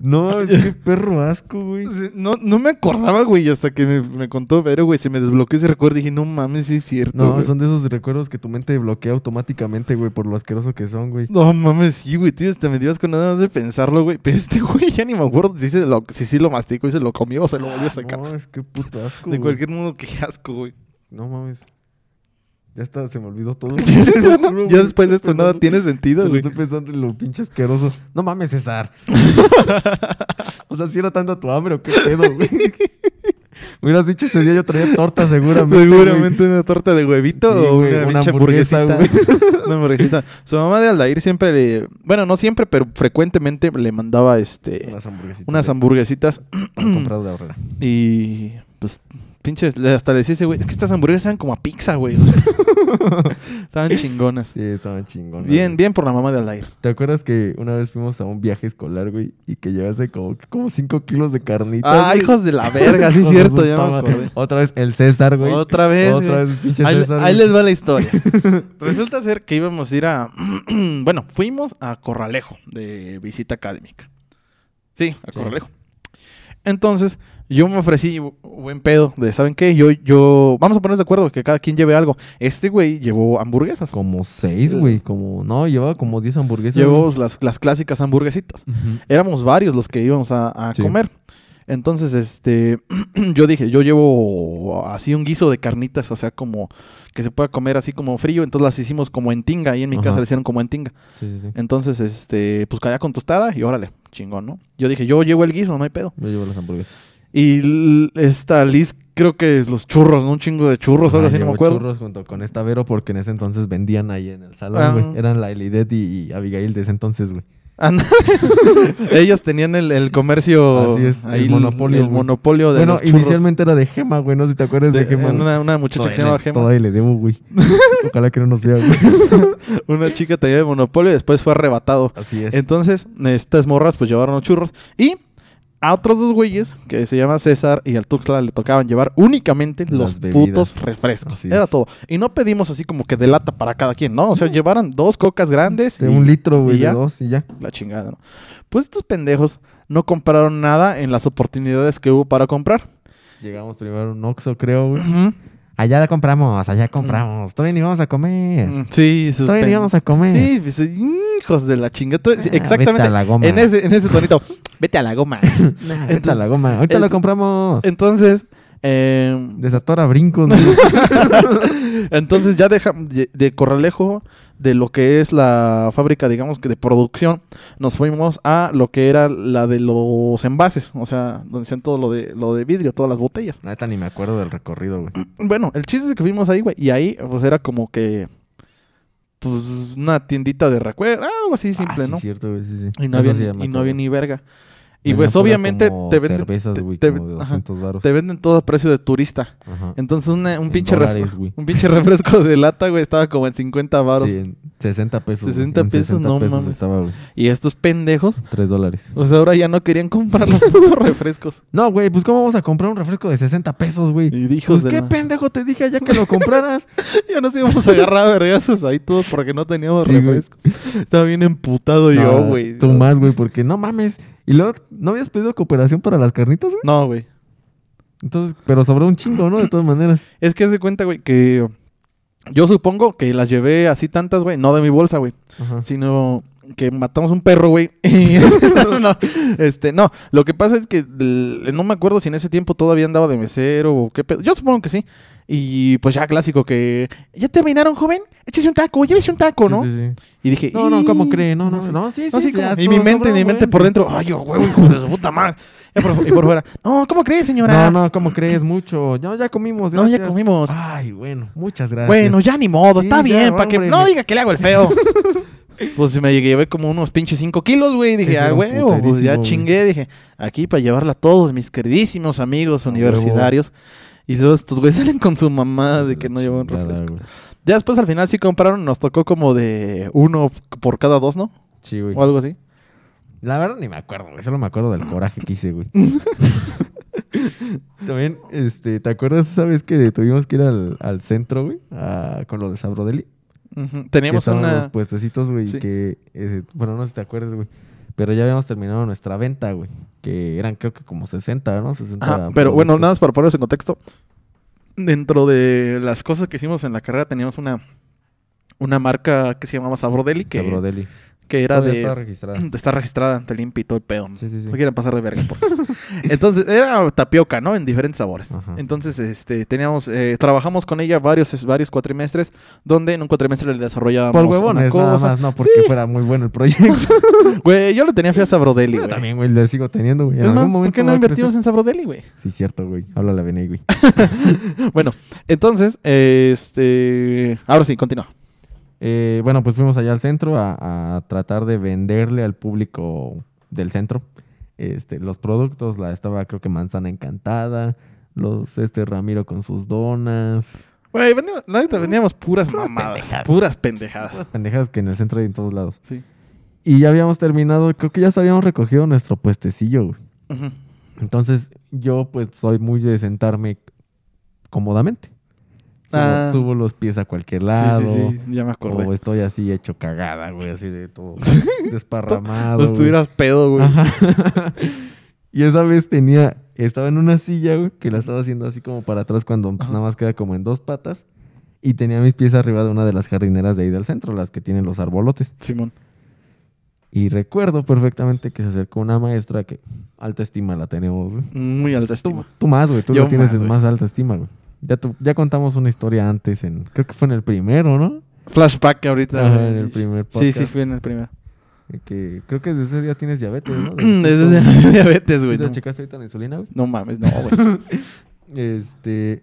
No, es que perro asco, güey. No, no me acordaba, güey, hasta que me, me contó Vero, güey, se me desbloqueó ese recuerdo y dije, no mames, sí es cierto. No, güey". son de esos recuerdos que tu mente bloquea automáticamente, güey, por lo asqueroso que son, güey. No mames, sí, güey, tío, hasta me dio asco nada más de pensarlo, güey. Pero este güey ya ni me acuerdo si, se lo, si sí lo masticó y se lo comió o se lo volvió a sacar. No, es que puto asco. de güey. cualquier modo, qué asco, güey. No mames. Ya está, se me olvidó todo. ya después de esto nada tiene sentido, güey. estoy pensando en lo pinche asqueroso. No mames, César. o sea, si era tanto tu hambre o qué pedo, güey. Hubieras dicho ese día yo traía torta seguramente. Seguramente una torta de huevito Sí, o güey, una, una hamburguesa, hamburguesita. una hamburguesita. Su mamá de Aldair siempre le... Bueno, no siempre, pero frecuentemente le mandaba este... Unas hamburguesitas. Unas hamburguesitas. comprado de ahorrera. Y... Pues... Pinches... Hasta le decía ese güey... Es que estas hamburguesas saben como a pizza, güey. Estaban chingonas. Sí, estaban chingones. Bien, güey. bien por la mamá de Aldair. ¿Te acuerdas que una vez fuimos a un viaje escolar, güey? Y que llevaste como, como 5 kilos de carnitas. Ah, güey? hijos de la verga, sí es cierto, ya me acordé. Otra vez el César, güey. Otra vez. Otra güey. vez el pinche Ahí, César. ahí les va la historia. Resulta ser que íbamos a ir a. bueno, fuimos a Corralejo de visita académica. Sí, a Sí. Corralejo. Entonces, yo me ofrecí bu- buen pedo de, ¿saben qué? Yo, yo. Vamos a ponernos de acuerdo que cada quien lleve algo. Este güey llevó hamburguesas. Como 6, güey. Como, no, llevaba como 10 hamburguesas. Llevó las, las clásicas hamburguesitas. Éramos varios los que íbamos a, a Sí. comer. Entonces, este, yo dije, yo llevo así un guiso de carnitas, o sea, como que se pueda comer así como frío. Entonces las hicimos como en tinga, ahí en mi Ajá. casa le hicieron como en tinga. Sí, sí, sí. Entonces, este, pues caía con tostada y órale, chingón, ¿no? Yo dije, yo llevo el guiso, no hay pedo. Yo llevo las hamburguesas. Y esta Liz, creo que los churros, ¿no? Un chingo de churros, algo así, no me acuerdo. churros junto con esta Vero porque en ese entonces vendían ahí en el salón, Ah. güey. Eran la Elidet y, y Abigail de ese entonces, güey. Ellos tenían el, el comercio. Así es, el ahí monopolio, El monopolio de Bueno, los inicialmente era de Gema, güey. No sé si te acuerdas de, De- Gema. una, una muchacha que se Todavía llama le- Gema. Todavía le debo, güey. Ojalá que no nos vea, güey. Una chica tenía el monopolio y después fue arrebatado. Así es. Entonces, estas morras pues llevaron los churros. Y a otros dos güeyes, que se llama César y al Tuxtla, le tocaban llevar únicamente Las los bebidas. putos refrescos. Así Era es. todo. Y no pedimos así como que de lata para cada quien, ¿no? O sea, llevaran dos cocas grandes. de y- un litro, güey, y de ya. dos y ya. La chingada, ¿no? Pues estos pendejos no compraron nada en las oportunidades que hubo para comprar. Llegamos primero a un Oxxo, creo, güey. Allá la compramos, allá compramos. Todavía ni vamos a comer. Mm, Sí, Todavía ni vamos a comer. Sí, pues, hijos de la chingada. Ah, Exactamente. Vete a la goma. En ese, en ese tonito. Vete a la goma. Nah, vete a la goma. Ahorita el- lo compramos. Entonces, eh, Desatora brincos. ¿no? entonces ya deja, de, de Corralejo, de lo que es la fábrica, digamos que de producción, nos fuimos a lo que era la de los envases, o sea, donde hacían todo lo de, lo de vidrio, todas las botellas. Neta, ni me acuerdo del recorrido, güey. Bueno, el chiste es que fuimos ahí, güey, y ahí pues era como que, pues, una tiendita de recuerdo, algo así simple, Ah, sí, ¿no? cierto, güey, sí, sí. Y no había, y no ni verga. Y pues obviamente te venden, cervezas, güey, te- como de ajá, 200 varos. te venden todo a precio de turista. Ajá. Entonces una- un, En pinche dólares, güey. un pinche refresco de lata, güey, estaba como en 50 varos. Sí, en 60 pesos. güey. 60 En pesos, no pesos mames. estaba, güey. Y estos pendejos, 3 dólares. pues ahora ya no querían comprar los refrescos. No, güey, pues ¿cómo vamos a comprar un refresco de 60 pesos, güey? Y hijos Pues qué la- pendejo te dije allá que lo compraras. Ya nos íbamos a agarrar a vergazos ahí todos porque no teníamos Sí, güey. refrescos. Estaba bien emputado yo, No, güey. Tú más, güey, porque no mames. Y luego, ¿no habías pedido cooperación para las carnitas, güey? No, güey. Entonces, pero sobró un chingo, ¿no? De todas maneras. Es que haz de cuenta, güey, que yo supongo que las llevé así tantas, güey, no de mi bolsa, güey, Ajá. sino que matamos un perro, güey. Este, no, no, no, este, no, lo que pasa es que el- no me acuerdo si en ese tiempo todavía andaba de mesero o qué pedo. Yo supongo que sí. Y pues ya clásico que ya terminaron, joven, échese un taco, llévese un taco, ¿no? Sí, sí, sí. Y dije, No, no, ¿cómo "Ih, cree? No, no, no, sí, No, sí. y mi mente, mi mente por dentro, ay, yo, güey, hijo de su puta madre. Y por, y por fuera, no, ¿cómo crees, señora? No, no, ¿cómo crees? Mucho. No, ya comimos, No, ya gracias. comimos. Ay, bueno, muchas gracias. Bueno, ya ni modo, está bien, para que no diga que le hago el feo. pues me llevé como unos pinches 5 kilos, güey. y Dije, ah, huevo, pues ya chingué. Dije, aquí para llevarla a todos mis queridísimos amigos universitarios. Y luego estos güeyes salen con su mamá de que no llevan refresco. güey. Ya después al final sí compraron, nos tocó como de uno por cada dos, ¿no? Sí, güey. O algo así. La verdad ni me acuerdo, güey. Solo me acuerdo del coraje que hice, güey. También, este, ¿te acuerdas esa vez que tuvimos que ir al, al centro, güey? A- con lo de Sabrodeli. Que Teníamos estaban una... los puestecitos, güey, Sí. que... eh, bueno, no sé si te acuerdas, güey. Pero ya habíamos terminado nuestra venta, güey. Que eran creo que como 60, ¿no? 60 Ajá, pero bueno, nada más para ponerlos en contexto. Dentro de las cosas que hicimos en la carrera teníamos una una marca que se llamaba Sabrodeli que, Sabrodeli. Que era Todavía de está registrada. está registrada ante el INPI y todo el pedo. ¿no? Sí, sí, sí. No quieren pasar de verga. por. Entonces, era tapioca, ¿no? En diferentes sabores. Ajá. Entonces, este, teníamos, eh, trabajamos con ella varios, varios cuatrimestres, donde en un cuatrimestre le desarrollábamos Por una huevones, nada cosa. más, no porque fuera muy bueno el proyecto. Güey, yo le tenía fe a Sabrodeli, Yo güey. también, güey, le sigo teniendo, güey. En Es más, algún ¿por momento qué no invertimos en Sabrodeli, güey? Sí, cierto, güey. Háblale a Beney, güey. Bueno, entonces, este... Ahora sí, continúa. Eh, bueno, pues fuimos allá al centro a, a tratar de venderle al público del centro este, los productos. La estaba, creo que manzana encantada. Los, este Ramiro con sus donas. Güey, vendíamos puras, Puras mamadas. pendejadas. Puras pendejadas. Pendejadas que en el centro hay en todos lados. Sí. Y ya habíamos terminado, creo que ya habíamos recogido nuestro puestecillo, güey. Entonces, yo pues soy muy de sentarme cómodamente. Subo, Ah. subo los pies a cualquier lado. Sí, sí, sí, ya me acordé. O estoy así hecho cagada, güey, así de todo desparramado. No güey. estuvieras pedo, güey. Ajá. y esa vez tenía, estaba en una silla, güey, que la estaba haciendo así como para atrás cuando pues, nada más queda como en dos patas. Y tenía mis pies arriba de una de las jardineras de ahí del centro, las que tienen los arbolotes. Simón. Y recuerdo perfectamente que se acercó una maestra que alta estima la tenemos, güey. Muy alta estima. tú más, güey, tú Yo lo tienes más, en más alta estima, güey. Ya, tu- ya contamos una historia antes en, creo que fue en el primero, ¿no? Flashback ahorita. Ajá, en el primer Sí, podcast. sí, fui en el primero. Que creo que desde ese día tienes diabetes, ¿no? Desde ¿Sí diabetes, güey. te No. checaste ahorita la insulina, güey? No mames, no, güey. Este.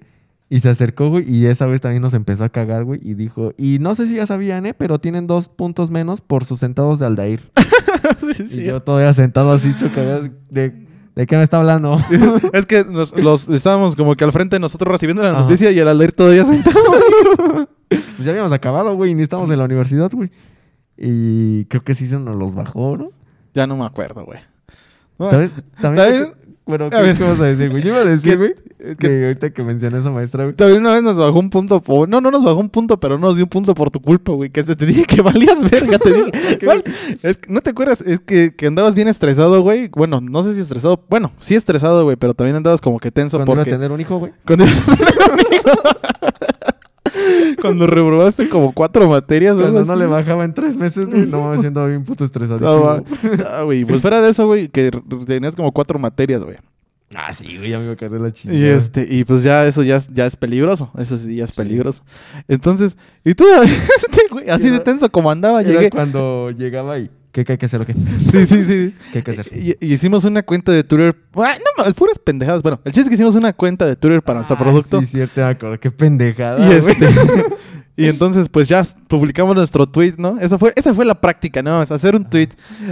Y se acercó, güey, y esa vez también nos empezó a cagar, güey, y dijo, y no sé si ya sabían, ¿eh? Pero tienen dos puntos menos por sus centavos de Aldair. Sí, sí. Y yo todavía sentado así, chocado, de, ¿de qué me está hablando? Es que nos- los, estábamos como que al frente de nosotros recibiendo la Ajá. noticia y el Aldair todavía sentado. pues ya habíamos acabado, güey, ni estábamos en la universidad, güey. Y creo que sí se nos los bajó, ¿no? ya no me acuerdo, güey. No, ¿Sabes? También... También- Bueno, a ¿qué, qué vas a decir, güey? Yo iba a decir, ¿Qué- güey, que ahorita que mencioné a esa maestra, güey. También una vez nos bajó un punto por... No, no nos bajó un punto, pero nos dio un punto por tu culpa, güey. Que te, te dije que valías verga, te dije. Es que, ¿No te acuerdas? Es que, que andabas bien estresado, güey. Bueno, no sé si estresado. Bueno, sí estresado, güey, pero también andabas como que tenso Cuando iba a porque... tener un hijo, güey. Cuando... Cuando reprobaste como cuatro materias. Cuando no le bajaba en tres meses, güey. No, me siento bien puto estresadísimo. Ah, güey, pues fuera de eso, güey, que tenías como cuatro materias, güey. Ah, sí, güey, ya me iba a caer la chingada. Y este, y pues ya eso ya, es- ya es peligroso. Eso sí ya es Sí. peligroso. Entonces, y tú, este güey, así de tenso como andaba, Era llegué. cuando llegaba y... ¿Qué, qué hay que hacer o qué? Sí, sí, sí. ¿Qué hay que hacer? Y, y hicimos una cuenta de Twitter. Ay, no, puras pendejadas. Bueno, el chiste es que hicimos una cuenta de Twitter para nuestro producto. Sí, cierto, me acuerdo. Qué pendejada, Y este. y entonces, pues ya publicamos nuestro tweet, ¿no? Esa fue, esa fue la práctica, ¿no? Es hacer un tweet.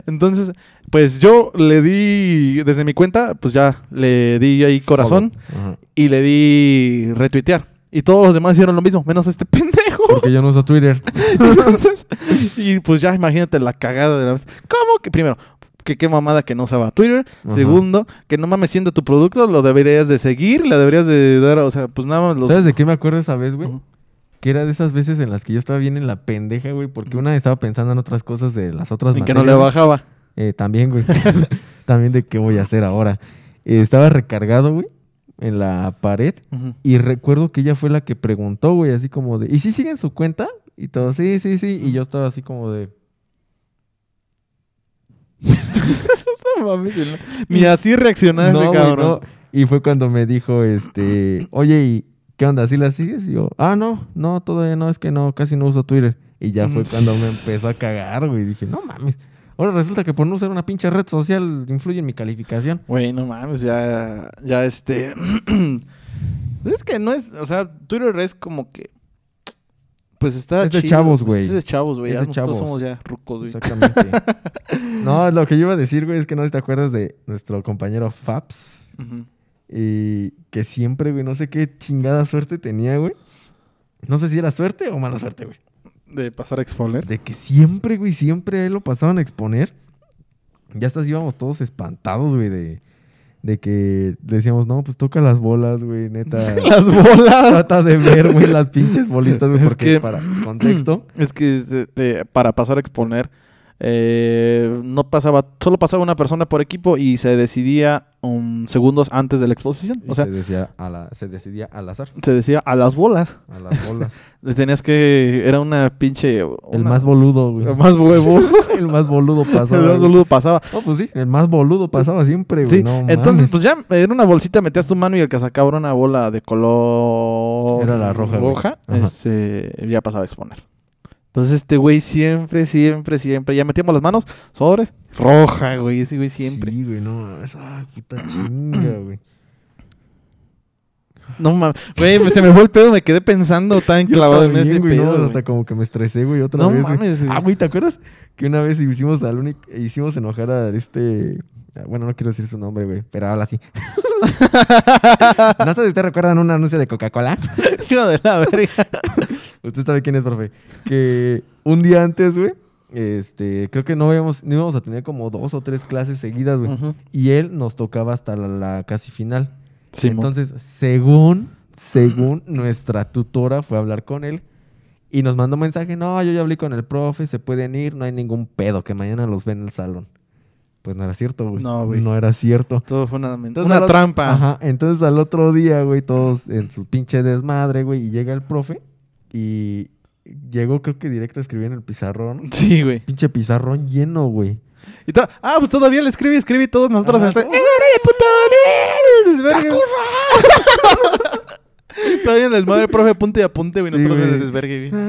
Entonces, pues yo le di, desde mi cuenta, pues ya le di ahí corazón y le di retuitear. Y todos los demás hicieron lo mismo, menos este pendejo. Porque yo no uso Twitter. Entonces, y pues ya imagínate la cagada de la vez. ¿Cómo que primero? Que qué mamada que no usaba Twitter. Ajá. Segundo, que no mames siendo tu producto, lo deberías de seguir, le deberías de dar, o sea, pues nada más los... ¿Sabes de qué me acuerdo esa vez, güey? Que era de esas veces en las que yo estaba bien en la pendeja, güey. Porque una estaba pensando en otras cosas de las otras En que no le materias, bajaba. Eh, también, güey. también de qué voy a hacer ahora. Eh, estaba recargado, güey, en la pared. Y recuerdo que ella fue la que preguntó, güey, así como de, ¿y si siguen su cuenta? Y todo, sí, sí, sí. Y yo estaba así como de, No mames, Ni así reaccionaste, no, cabrón. no. Y fue cuando me dijo, este, oye, ¿y qué onda? ¿Sí la sigues? Y yo, ah, no, no, todavía no, es que no, casi no uso Twitter. Y ya fue Mm. cuando me empezó a cagar, güey. Dije, no mames. Ahora resulta que por no usar una pinche red social influye en mi calificación. Güey, no mames, ya, ya este... es que no es, o sea, Twitter es como que... Pues está Es de chido, chavos, pues, güey. Es de chavos, güey. Ya chavos. somos ya rucos, güey. Exactamente. no, lo que yo iba a decir, güey, es que no te acuerdas de nuestro compañero Fabs. Y que siempre, güey, no sé qué chingada suerte tenía, güey. No sé si era suerte o mala suerte, güey. De pasar a exponer. De que siempre, güey, siempre a él lo pasaban a exponer. Ya hasta íbamos todos espantados, güey, de, de que decíamos, no, pues toca las bolas, güey, neta. Las bolas. Trata de ver, güey, las pinches bolitas, güey, Es porque que- para contexto. Es que te- para pasar a exponer, eh, no pasaba, solo pasaba una persona por equipo y se decidía um, segundos antes de la exposición. y O sea, se, decía a la, se decidía al azar, se decía a las bolas. a las bolas. Tenías que, era una pinche... El más boludo, güey. el más huevo. el más boludo pasaba. el más boludo pasaba. No, pues sí, el más boludo pasaba siempre, güey. Sí, no entonces pues ya en una bolsita metías tu mano y el que sacaba una bola de color Era la roja, este, ya pasaba a exponer. Entonces este güey siempre, siempre, siempre, ya metíamos las manos, sobres, roja, güey, ese güey siempre. Sí, güey, no mames. Ah, puta chinga, güey. No mames, güey, se me fue el pedo, me quedé pensando tan clavado en ese güey, no, pedo. hasta como que me estresé, güey, otra No vez, güey. mames, güey. Ah, güey, ¿te acuerdas? Que una vez hicimos al único, hicimos enojar a este... ah, Bueno, no quiero decir su nombre, güey, pero habla así. no sé si ustedes recuerdan un anuncio de Coca-Cola. Hijo de la verga. Usted sabe quién es, profe. Que un día antes, güey, este, creo que no íbamos, no íbamos a tener como dos o tres clases seguidas, güey. Y él nos tocaba hasta la, la casi final. Simón. Entonces, según, según nuestra tutora fue a hablar con él y nos mandó mensaje, no, yo ya hablé con el profe, se pueden ir, no hay ningún pedo, que mañana los ven en el salón. Pues no era cierto, güey. No, güey. No era cierto. Todo fue una, Entonces, una trampa. Ajá. Entonces al otro día, güey, todos en su pinche desmadre, güey, y llega el profe y llegó creo que directo a escribir en el pizarrón. Sí, güey. Pinche pizarrón lleno, güey. Y ah, pues todavía le escribe, escribe y todos nosotros. Ajá, este- todo- ¡Eh, puto! ¡Eh, desvergue! Todavía en el desmadre, profe, apunte y apunte, güey. Nosotros en el desvergue, güey.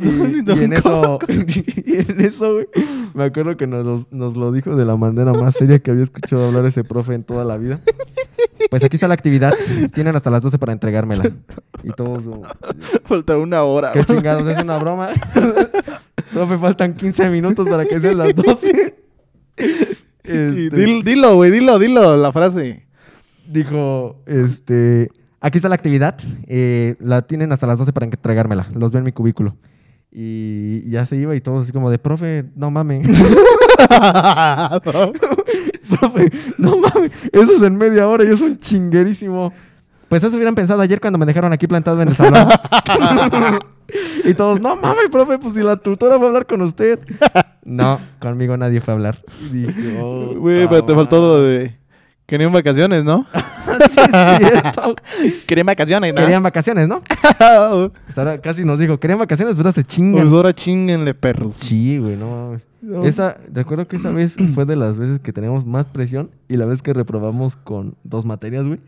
Y, en eso, y en eso, güey, me acuerdo que nos, nos lo dijo de la manera más seria que había escuchado hablar ese profe en toda la vida. Pues aquí está la actividad. Tienen hasta las 12 para entregármela. Y todos, como, Falta una hora. qué chingados, es una broma. Profe, faltan 15 minutos para que sean las 12. Y Este, dil- Dilo, güey, dilo, dilo, la frase. dijo, este, aquí está la actividad. eh, la tienen hasta las 12 para entregármela. Los veo en mi cubículo. Y ya se iba y todos así como de, profe, no mames. profe, no mames. Eso es en media hora y es un chinguerísimo. Pues eso hubieran pensado ayer cuando me dejaron aquí plantado en el salón. y todos, no mames, profe, pues si la tutora va a hablar con usted. no, conmigo nadie fue a hablar. Oh, Güey, pero te faltó lo de... Querían vacaciones, ¿no? sí, es cierto. Querían vacaciones, ¿no? Querían vacaciones, ¿no? Pues ahora casi nos dijo, querían vacaciones, pero se chingan. Pues ahora chinguenle, perros. Sí, güey, no mames. Esa, recuerdo que esa vez fue de las veces que teníamos más presión y la vez que reprobamos con dos materias, güey.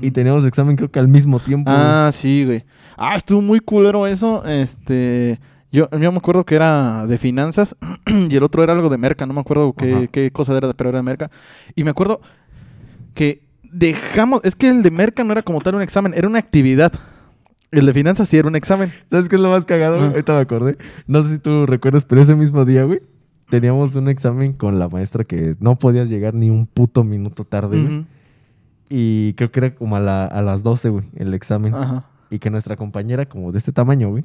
Y teníamos examen creo que al mismo tiempo. güey. Ah, sí, güey. Ah, estuvo muy culero eso. Este... Yo, yo me acuerdo que era de finanzas y el otro era algo de merca. No me acuerdo qué, qué cosa era, pero era de merca. Y me acuerdo que dejamos... Es que el de merca no era como tal un examen, era una actividad. El de finanzas sí era un examen. ¿Sabes qué es lo más cagado? Ah. Ahorita me acordé. No sé si tú recuerdas, pero ese mismo día, güey, teníamos un examen con la maestra que no podías llegar ni un puto minuto tarde, güey. Y creo que era como a, la- a las 12, güey, el examen. Ajá. Y que nuestra compañera, como de este tamaño, güey.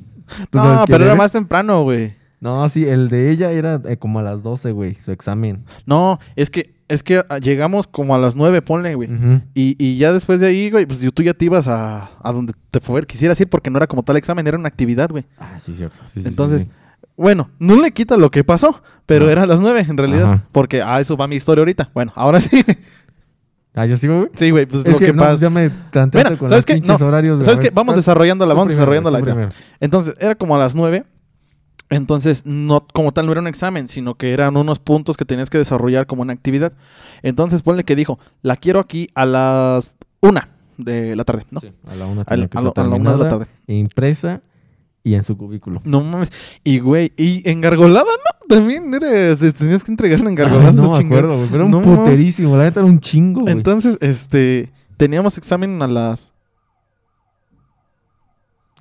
¿Tú No, pero era más temprano, güey. No, sí, el de ella era eh, como a las 12, güey, su examen. No, es que, es que ah, llegamos como a las nueve, ponle, güey. Y, y ya después de ahí, güey, pues tú ya te ibas a, a donde te fue, quisieras ir porque no era como tal examen, era una actividad, güey. Ah, sí, cierto. Sí, sí, sí, Entonces, sí. Bueno, no le quita lo que pasó, pero No. era a las nueve en realidad. Ajá. Porque a eso va mi historia ahorita. Bueno, ahora sí. Ah, yo sigo, güey. sí, güey, pues Es lo que, que, no, pasa. ya me tanteaste con ¿sabes los qué? pinches No, horarios. ¿Sabes qué? Vamos desarrollándola, vamos desarrollándola. Entonces, era como a las nueve. Entonces, no, como tal, no era un examen, sino que eran unos puntos que tenías que desarrollar como una actividad. Entonces, ponle que dijo, la quiero aquí a las una de la tarde, ¿no? Sí, a la una A la- a la- a la una de la tarde. impresa y en su cubículo. No mames. Y, güey, y engargolada, ¿no? También eres, te- tenías que entregarla engargolada. Ay, no me acuerdo, güey, pero era un No puterísimo. La neta era un chingo, güey. Entonces, este, teníamos examen a las...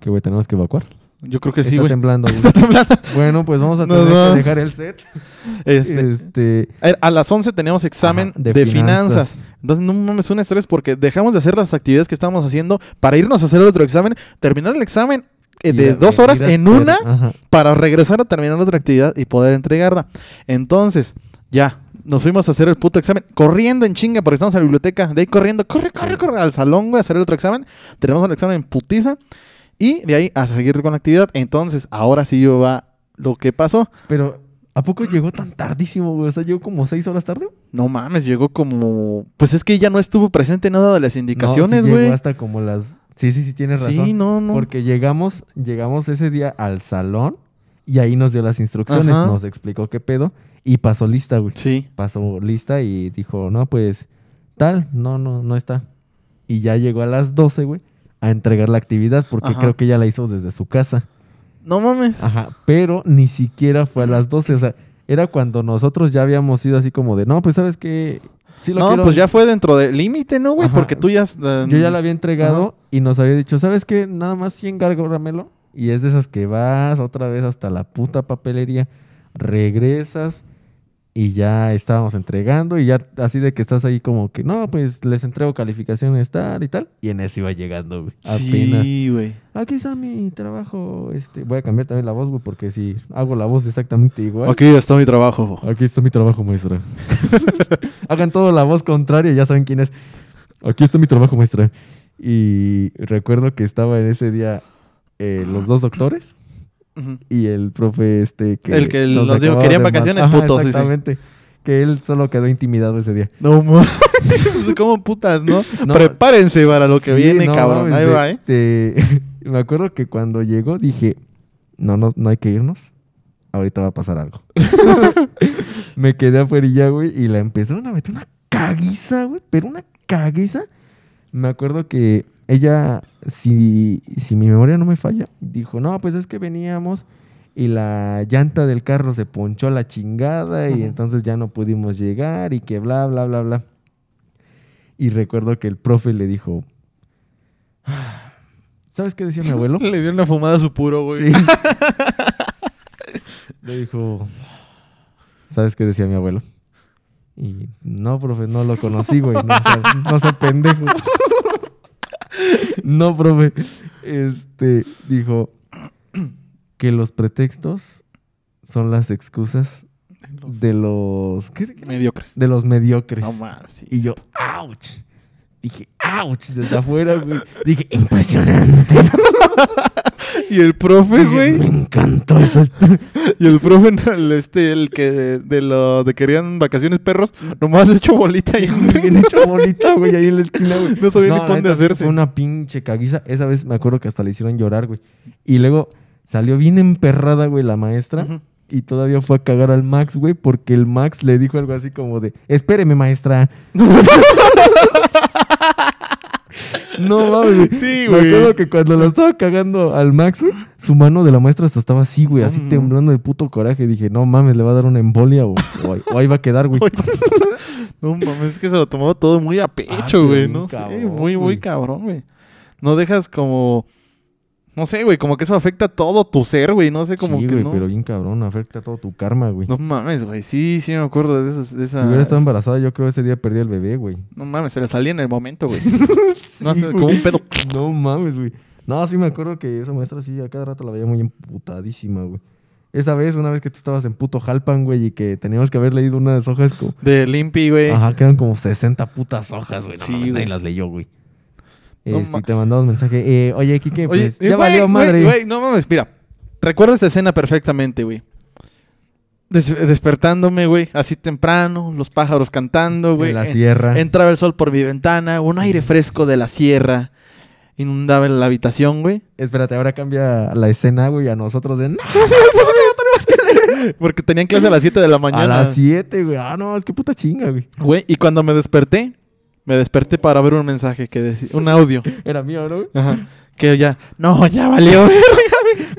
Que, güey, tenemos que evacuar. Yo creo que sí, Está güey. temblando, güey. Está temblando. Bueno, pues vamos a Nos tener que dejar el set. Este, Este... a ver, a las 11 teníamos examen ajá, de, finanzas. Entonces, no mames, un estrés porque dejamos de hacer las actividades que estábamos haciendo para irnos a hacer otro examen, terminar el examen eh, de dos horas en una Ajá. para regresar a terminar otra actividad y poder entregarla. Entonces, ya, nos fuimos a hacer el puto examen, corriendo en chinga porque estamos en la biblioteca, de ahí corriendo, corre, corre, corre al salón, güey, a hacer el otro examen. Tenemos el examen en putiza y de ahí a seguir con la actividad. Entonces, ahora sí yo va lo que pasó. Pero, ¿a poco llegó tan tardísimo, güey? O sea, llegó como seis horas tarde. güey. No mames, llegó como... Pues es que ya no estuvo presente nada de las indicaciones, no, sí güey. llegó hasta como las... Sí, sí, sí, tienes razón. sí, no, no. Porque llegamos, llegamos ese día al salón y ahí nos dio las instrucciones, Ajá. nos explicó qué pedo y pasó lista, güey. Sí. Pasó lista y dijo, no, pues tal, no, no, no está. Y ya llegó a las 12, güey, a entregar la actividad porque Ajá. creo que ya la hizo desde su casa. No mames. Ajá, pero ni siquiera fue a las 12, o sea, era cuando nosotros ya habíamos ido así como de, no, pues sabes que sí lo no, quiero. pues ya fue dentro del límite, ¿no, güey? Porque tú ya... eh, Yo ya la había entregado y nos había dicho, ¿sabes qué? Nada más 100 gárgamelo. Y es de esas que vas otra vez hasta la puta papelería, regresas y ya estábamos entregando y ya así de que estás ahí como que, no, pues les entrego calificaciones tal y tal. Y en eso iba llegando, güey. Apenas. Sí, güey. Aquí está mi trabajo, este, voy a cambiar también la voz, güey, porque si hago la voz exactamente igual. Aquí está mi trabajo. Aquí está mi trabajo, maestra. Hagan todo la voz contraria, ya saben quién es. Aquí está mi trabajo, maestra. Y recuerdo que estaba en ese día eh, los dos doctores Y el profe este que El que nos dijo, "Querían vacaciones, Ajá, putos". Exactamente. Que él solo quedó intimidado ese día. No mames. ¿Cómo putas, no? No, Prepárense para lo que Sí, viene, no cabrón. Ahí va, ¿eh? me acuerdo que cuando llegó dije, no, no, no hay que irnos. Ahorita va a pasar algo. me quedé afuera güey, y la empezaron a meter una caguiza, güey, pero una caguiza. Me acuerdo que ella, si, si mi memoria no me falla, dijo, no, pues es que veníamos y la llanta del carro se ponchó la chingada y entonces ya no pudimos llegar y que bla, bla, bla, bla. Y recuerdo que el profe le dijo, "Ah, ¿sabes qué decía mi abuelo? Le dio una fumada a su puro, güey. Sí. Le dijo, ¿sabes qué decía mi abuelo? Y no, profe, no lo conocí, güey. No, sé, no sé, pendejo. no, profe. Este, dijo que los pretextos son las excusas de los... ¿qué? Mediocres. De los mediocres. No mames, sí. Y yo, ouch. Dije, ouch, desde afuera, güey. Dije, impresionante. Y el profe, Dije, Me güey. encantó eso. Y el profe, el, este, el que de, de lo de querían vacaciones perros, nomás le echó bolita y bien hecho bonita, güey, ahí en la esquina, güey. No sabía ni dónde hacerse. Fue una pinche caguiza. Esa vez me acuerdo que hasta le hicieron llorar, güey. Y luego salió bien emperrada, güey, la maestra. Y todavía fue a cagar al Max, güey, porque el Max le dijo algo así como de, espéreme, maestra. no mames, güey. Sí, Me güey. acuerdo que cuando lo estaba cagando al Max, güey, su mano de la maestra hasta estaba así, güey, así Mm. temblando de puto coraje. Dije, no mames, le va a dar una embolia o, o ahí- o ahí va a quedar, güey. No mames, es que se lo tomó todo muy a Ah, pecho, pero güey. No cabrón, muy, muy cabrón, güey. No dejas como. No sé, güey, como que eso afecta todo tu ser, güey. No sé, como sí, que güey, no. pero bien cabrón, afecta todo tu karma, güey. No mames, güey. Sí, sí me acuerdo de, esos, de esa. Si hubiera estado embarazada, yo creo ese día perdí el bebé, güey. No mames, se le salía en el momento, güey. no Sí, güey. como un pedo. No mames, güey. No, sí me acuerdo que esa maestra sí, a cada rato la veía muy emputadísima, güey. Esa vez, una vez que tú estabas en puto Jalpan, güey, y que teníamos que haber leído unas hojas como... De Limpi, güey. Ajá, que eran como 60 putas hojas, güey. No, Sí, mames, nadie las leyó, güey. Este, te mandamos mensaje. Eh, oye, Kike, Oye, pues eh, ya valió madre. Güey, no mames, mira. Recuerdo esta escena perfectamente, güey. Des- despertándome, güey, así temprano, los pájaros cantando, güey. en la En- sierra. Entraba el sol por mi ventana, un aire fresco de la sierra inundaba la habitación, güey. Espérate, ahora cambia la escena, güey, a nosotros de... "No, Porque tenían clase a las 7 de la a mañana. las 7, güey. Ah, no, es que puta chinga, güey. Güey, y cuando me desperté, me desperté para ver un mensaje que decía, un audio. Era mío, ¿no, güey? Ajá. Que ya, no, ya valió.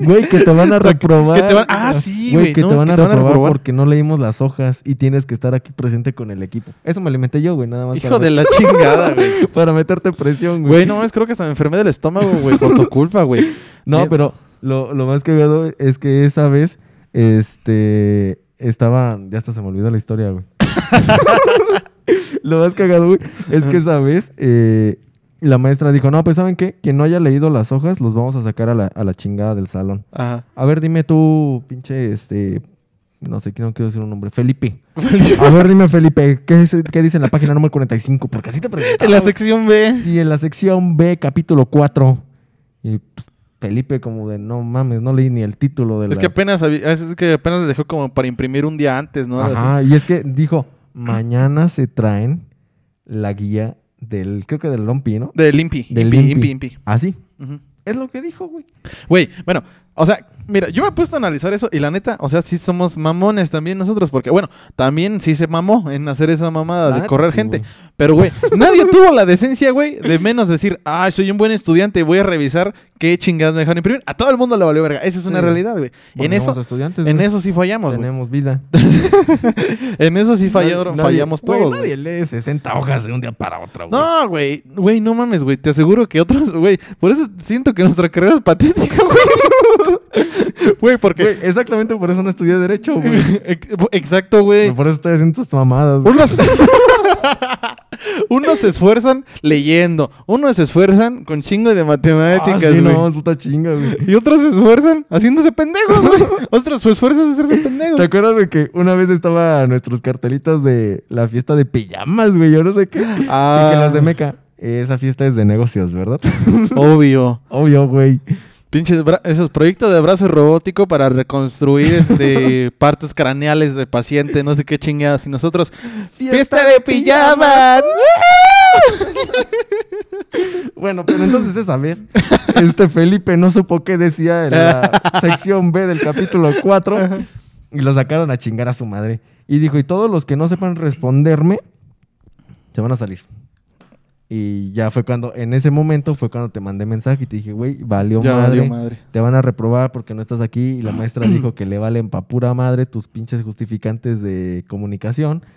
Güey, que te van a reprobar. Que te van- ah, sí, Güey, güey, que no, te van que a te van a reprobar porque no leímos las hojas y tienes que estar aquí presente con el equipo. Eso me lo inventé yo, güey, nada más. Hijo de la chingada, güey. Para meterte presión, güey. Güey, no, es creo que hasta me enfermé del estómago, güey, por tu culpa, güey. No, Eh, pero lo, lo más cagado es que esa vez, este, estaba, ya hasta se me olvidó la historia, güey. lo más cagado, güey, es que esa vez eh, la maestra dijo, no, pues ¿saben qué? Quien no haya leído las hojas, los vamos a sacar a la, a la chingada del salón. Ajá. A ver, dime tú, pinche, este, no sé, no quiero decir un nombre, Felipe. A ver, dime, Felipe, ¿qué, es- qué dice en la página número 45? Porque así te preguntaba. En la sección B. Sí, en la sección B, capítulo 4. Y Felipe como de, no mames, no leí ni el título de la... Es que apenas es que apenas dejó como para imprimir un día antes, ¿no? Ajá, y es que dijo, mañana se traen la guía del, creo que del Lompi, ¿no? De Limpi. Del Impi, Limpi. Impi, Impi. Así. Ujú. Es lo que dijo, güey. Güey, bueno, o sea, mira, yo me he puesto a analizar eso y la neta, o sea, sí somos mamones también nosotros, porque bueno, también sí se mamó en hacer esa mamada de correr sí, gente. Pero, güey, nadie tuvo la decencia, güey, de menos decir, ah, soy un buen estudiante, voy a revisar qué chingadas me dejaron imprimir. A todo el mundo le valió verga. Esa es una Sí. realidad, güey. Bueno, En eso, estudiantes, en eso sí fallamos. Tenemos vida. En eso sí fallaron, Nadie- fallamos todos. Nadie lee 60 hojas de un día para otro, güey. No, güey, güey, no mames, güey. Te aseguro que otros, güey. Por eso siento que nuestra carrera es patética, güey. Güey, porque. Exactamente por eso no estudié Derecho, güey. Ex- Exacto, güey. Por eso estoy haciendo estas mamadas, güey. Unos, unos se esfuerzan leyendo, unos se esfuerzan con chingo de matemáticas, Ah, sí, no, puta chinga, güey. Y otros se esfuerzan haciéndose pendejos, güey. Otros su esfuerzo es hacerse pendejos. ¿Te acuerdas de que una vez estaba nuestros cartelitos de la fiesta de pijamas, güey? Yo no sé qué. Ah. Y que los de Meca. Esa fiesta es de negocios, ¿verdad? Obvio. Obvio, güey. Pinches esos proyectos de brazo robótico para reconstruir este, partes craneales de paciente, no sé qué chingadas. Y nosotros, ¡fiesta de pijamas! Bueno, pero entonces esa vez, este Felipe no supo qué decía en la sección B del capítulo 4 y lo sacaron a chingar a su madre. Y dijo, y todos los que no sepan responderme, se van a salir. Y ya fue cuando, en ese momento fue cuando te mandé mensaje y te dije, güey, valió Ya madre. valió madre. Te van a reprobar porque no estás aquí. Y la maestra dijo que le valen pa' pura madre tus pinches justificantes de comunicación.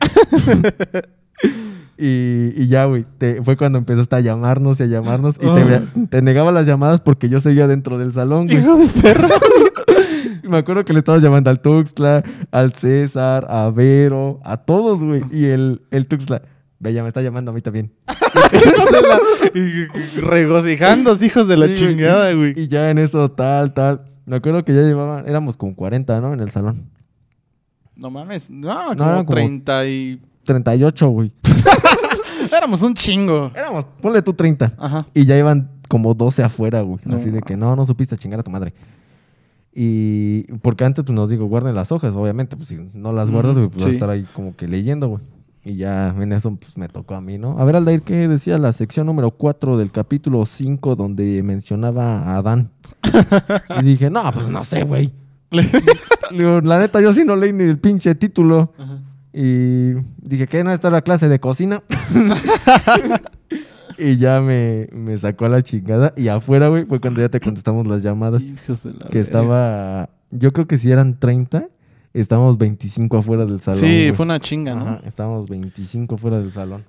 Y, y ya, güey, fue cuando empezaste a llamarnos y a llamarnos. Y te, te negaba las llamadas porque yo seguía dentro del salón, güey. Hijo de perra. Y Me acuerdo que le estabas llamando al Tuxtla, al César, a Vero, a todos, güey. Y el, el Tuxtla, ya me está llamando a mí también. Y regocijándose, hijos de la Sí, chingada, güey. Y ya en eso, tal, tal. Me acuerdo que ya llevaban, éramos como 40, ¿no? En el salón. No mames. No, No, como como- 30 y... 38, güey. Éramos un chingo. Éramos, ponle tú 30. Ajá. Y ya iban como 12 afuera, güey. No Así de que no, no supiste chingar a tu madre. Y porque antes, pues nos digo, guarden las hojas, obviamente. Pues si no las guardas, güey, pues vas a estar ahí como que leyendo, güey. Y ya en eso, pues me tocó a mí, ¿no? A ver, Aldair, ¿qué decía la sección número 4 del capítulo 5 donde mencionaba a Adán? y dije, no, pues no sé, güey. La neta, yo sí no leí ni el pinche título. Y dije, ¿qué? ¿No está la clase de cocina? y ya me, me sacó a la chingada. Y afuera, güey, fue cuando ya te contestamos las llamadas. Hijos de la Que verga. estaba... Yo creo que si eran 30, estábamos 25 afuera del salón. Sí, güey. fue una chinga, ¿no? Ajá, estábamos 25 fuera del salón.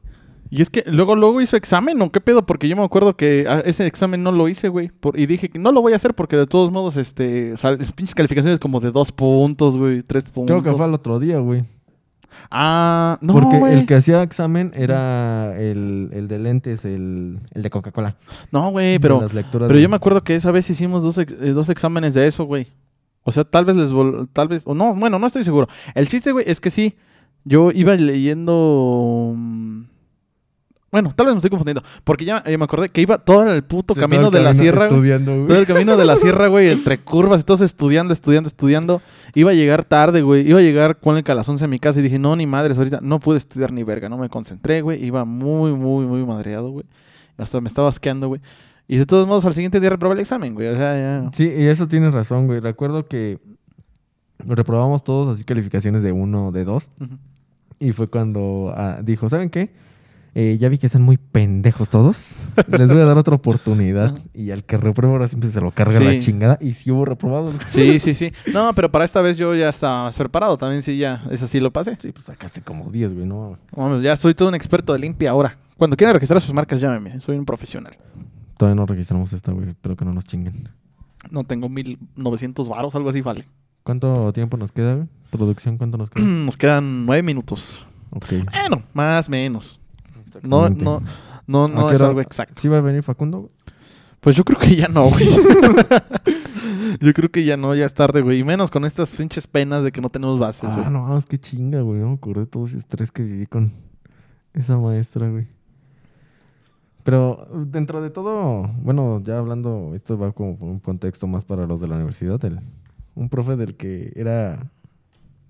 Y es que luego, luego hizo examen, ¿o qué pedo? Porque yo me acuerdo que ah, ese examen no lo hice, güey. por- y dije que no lo voy a hacer porque de todos modos, este, sal- pinches calificaciones como de dos puntos, güey, tres puntos. Creo que fue al otro día, güey. Ah, no, Porque el que hacía examen era el, el de lentes, el, el de Coca-Cola. No, güey, pero, pero yo me acuerdo que esa vez hicimos dos, ex- eh, dos exámenes de eso, güey. O sea, tal vez les vol- tal vez, o no, bueno, no estoy seguro. El chiste, güey, es que sí, yo iba leyendo... mm, Bueno, tal vez me estoy confundiendo. Porque ya eh, me acordé que iba todo el puto camino el de la sierra. Estudiando, güey. Todo el camino de la sierra, güey, entre curvas y todos estudiando, estudiando, estudiando. Iba a llegar tarde, güey. Iba a llegar con el 11 a mi casa y dije, no, ni madres, ahorita no pude estudiar ni verga. No me concentré, güey. Iba muy, muy, muy madreado, güey. Hasta me estaba asqueando, güey. Y de todos modos, al siguiente día reprobé el examen, güey. O sea, ya. Sí, y eso tienes razón, güey. Recuerdo que reprobamos todos así calificaciones de uno, de dos. Y fue cuando ah, dijo, ¿saben qué? Eh, ya vi que están muy pendejos todos. Les voy a dar otra oportunidad. y al que reprueba ahora siempre se lo carga Sí. la chingada. Y si hubo reprobados. Sí, sí, sí. No, pero para esta vez yo ya estaba más preparado. También sí, ya. Eso sí lo pasé. Sí, pues sacaste como 10, güey, ¿no? Vamos, ya soy todo un experto de limpia ahora. Cuando quieran registrar sus marcas, llámeme. Soy un profesional. Todavía no registramos esta, güey. Espero que no nos chinguen. No tengo 1900 varos, algo así vale. ¿Cuánto tiempo nos queda, güey? Producción, ¿cuánto nos queda? Nos quedan nueve minutos. ok. Bueno, más menos. No, no, no, ¿A no es hora- algo exacto. ¿Sí va a venir Facundo? güey? Pues yo creo que ya no, güey. yo creo que ya no, ya es tarde, güey. Y menos con estas pinches penas de que no tenemos bases, güey. Ah, no, es que chinga, güey. No me acordé de todo ese estrés que viví con esa maestra, güey. Pero dentro de todo, bueno, ya hablando, esto va como un contexto más para los de la universidad. El, un profe del que era,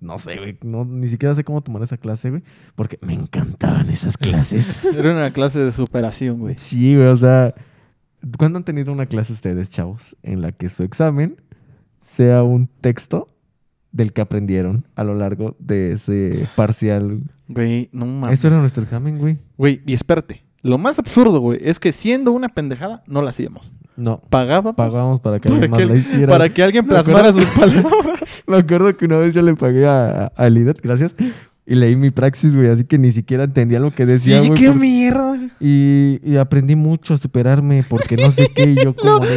no sé, güey, no, ni siquiera sé cómo tomar esa clase, güey, porque me encantaban esas clases. Era una clase de superación, güey. sí, güey, o sea, ¿cuándo han tenido una clase ustedes, chavos, en la que su examen sea un texto del que aprendieron a lo largo de ese parcial? Güey, no mames. Eso era nuestro examen, güey. Güey, y espérate. Lo más absurdo, güey, es que siendo una pendejada, no la hacíamos. No, Pagábamos pagábamos para que para alguien más la hiciera. para que alguien plasmara acuerdo- sus palabras. Me acuerdo que una vez yo le pagué a, a Lidet, gracias, y leí mi praxis, güey, así que ni siquiera entendía lo que decía, sí, güey. qué por- mierda. y, y aprendí mucho a superarme porque no sé qué, y yo como de,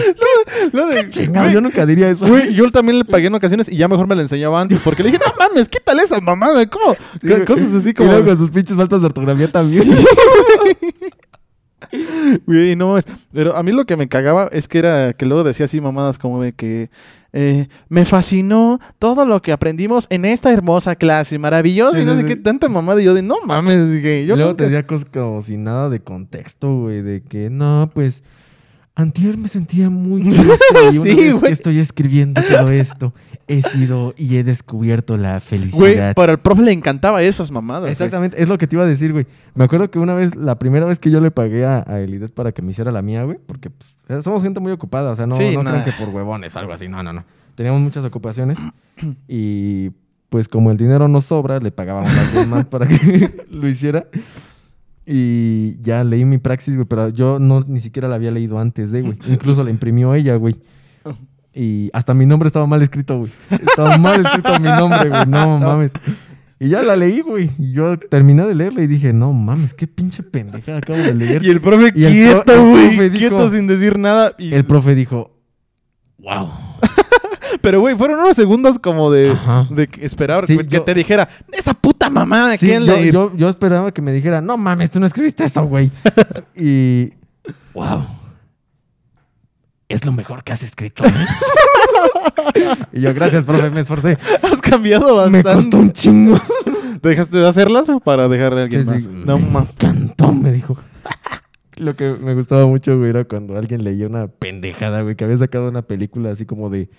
de- chingado, güey, yo nunca diría eso. Güey, yo también le pagué en ocasiones y ya mejor me la enseñaba antes. Porque le dije, no mames, quítale esa mamada. ¿Cómo? Sí. Cosas así como. con sus pinches faltas de ortografía también. Güey, no. Pero a mí lo que me cagaba es que era que luego decía así mamadas como de que. Eh, me fascinó todo lo que aprendimos en esta hermosa clase, maravilloso. Sí, y no sí, sé sí. qué, tanta mamada. Y yo de, no mames, dije, yo luego nunca- te cosas como sin nada de contexto, güey, de que no, pues. Antier me sentía muy triste y una Sí, vez güey. que estoy escribiendo todo esto, he sido y he descubierto la Güey, felicidad. para el profe le encantaba esas mamadas. güey. Exactamente, es lo que te iba a decir, güey. Me acuerdo que una vez, la primera vez que yo le pagué a, a Elidet para que me hiciera la mía, güey, porque pues, somos gente muy ocupada, o sea, no, Sí, no crean que por huevones algo así, no, no, no. Teníamos muchas ocupaciones y pues como el dinero nos sobra, le pagábamos a alguien más para que lo hiciera. Y ya leí mi praxis, güey, pero yo no ni siquiera la había leído antes de, güey. Incluso la imprimió ella, güey. Y hasta mi nombre estaba mal escrito, güey. Estaba mal escrito mi nombre, güey. No mames. Y ya la leí, güey. Y yo terminé de leerla y dije, no mames, qué pinche pendeja acabo de leer. Y el profe Y quieto, güey. dijo- Quieto sin decir nada. Y... El profe dijo, wow. Pero, güey, fueron unos segundos como de, de que- esperar Sí, que yo- te dijera, esa puta mamada, Sí, ¿quién yo, yo, yo esperaba que me dijera, no mames, tú no escribiste eso, güey. y, wow. Es lo mejor que has escrito. ¿eh?". y yo, gracias, profe, me esforcé. Has cambiado Me bastante. costó un chingo. ¿Dejaste de hacerlas o para dejarle a alguien Sí, más? sí, No, me mames. encantó, me dijo. Lo que me gustaba mucho, güey, era cuando alguien leía una pendejada, güey, que había sacado una película así como de,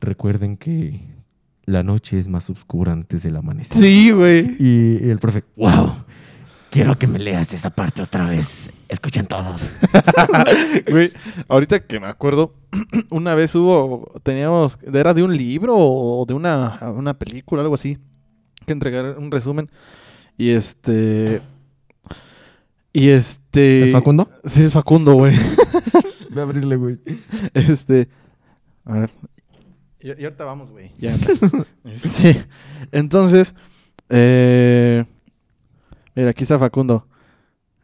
recuerden que la noche es más oscura antes del amanecer. Sí, güey. Y, y el profe, wow, quiero que me leas esa parte otra vez. Escuchen todos. Güey, ahorita que me acuerdo, una vez hubo, teníamos, era de un libro o de una, una película, algo así, que entregar un resumen. Y este... Y este... ¿Es Facundo? Sí, es Facundo, güey. Voy a abrirle, güey. Este... A ver. Y, y ahorita vamos, güey. Ya. este, entonces... Eh, mira, aquí está Facundo.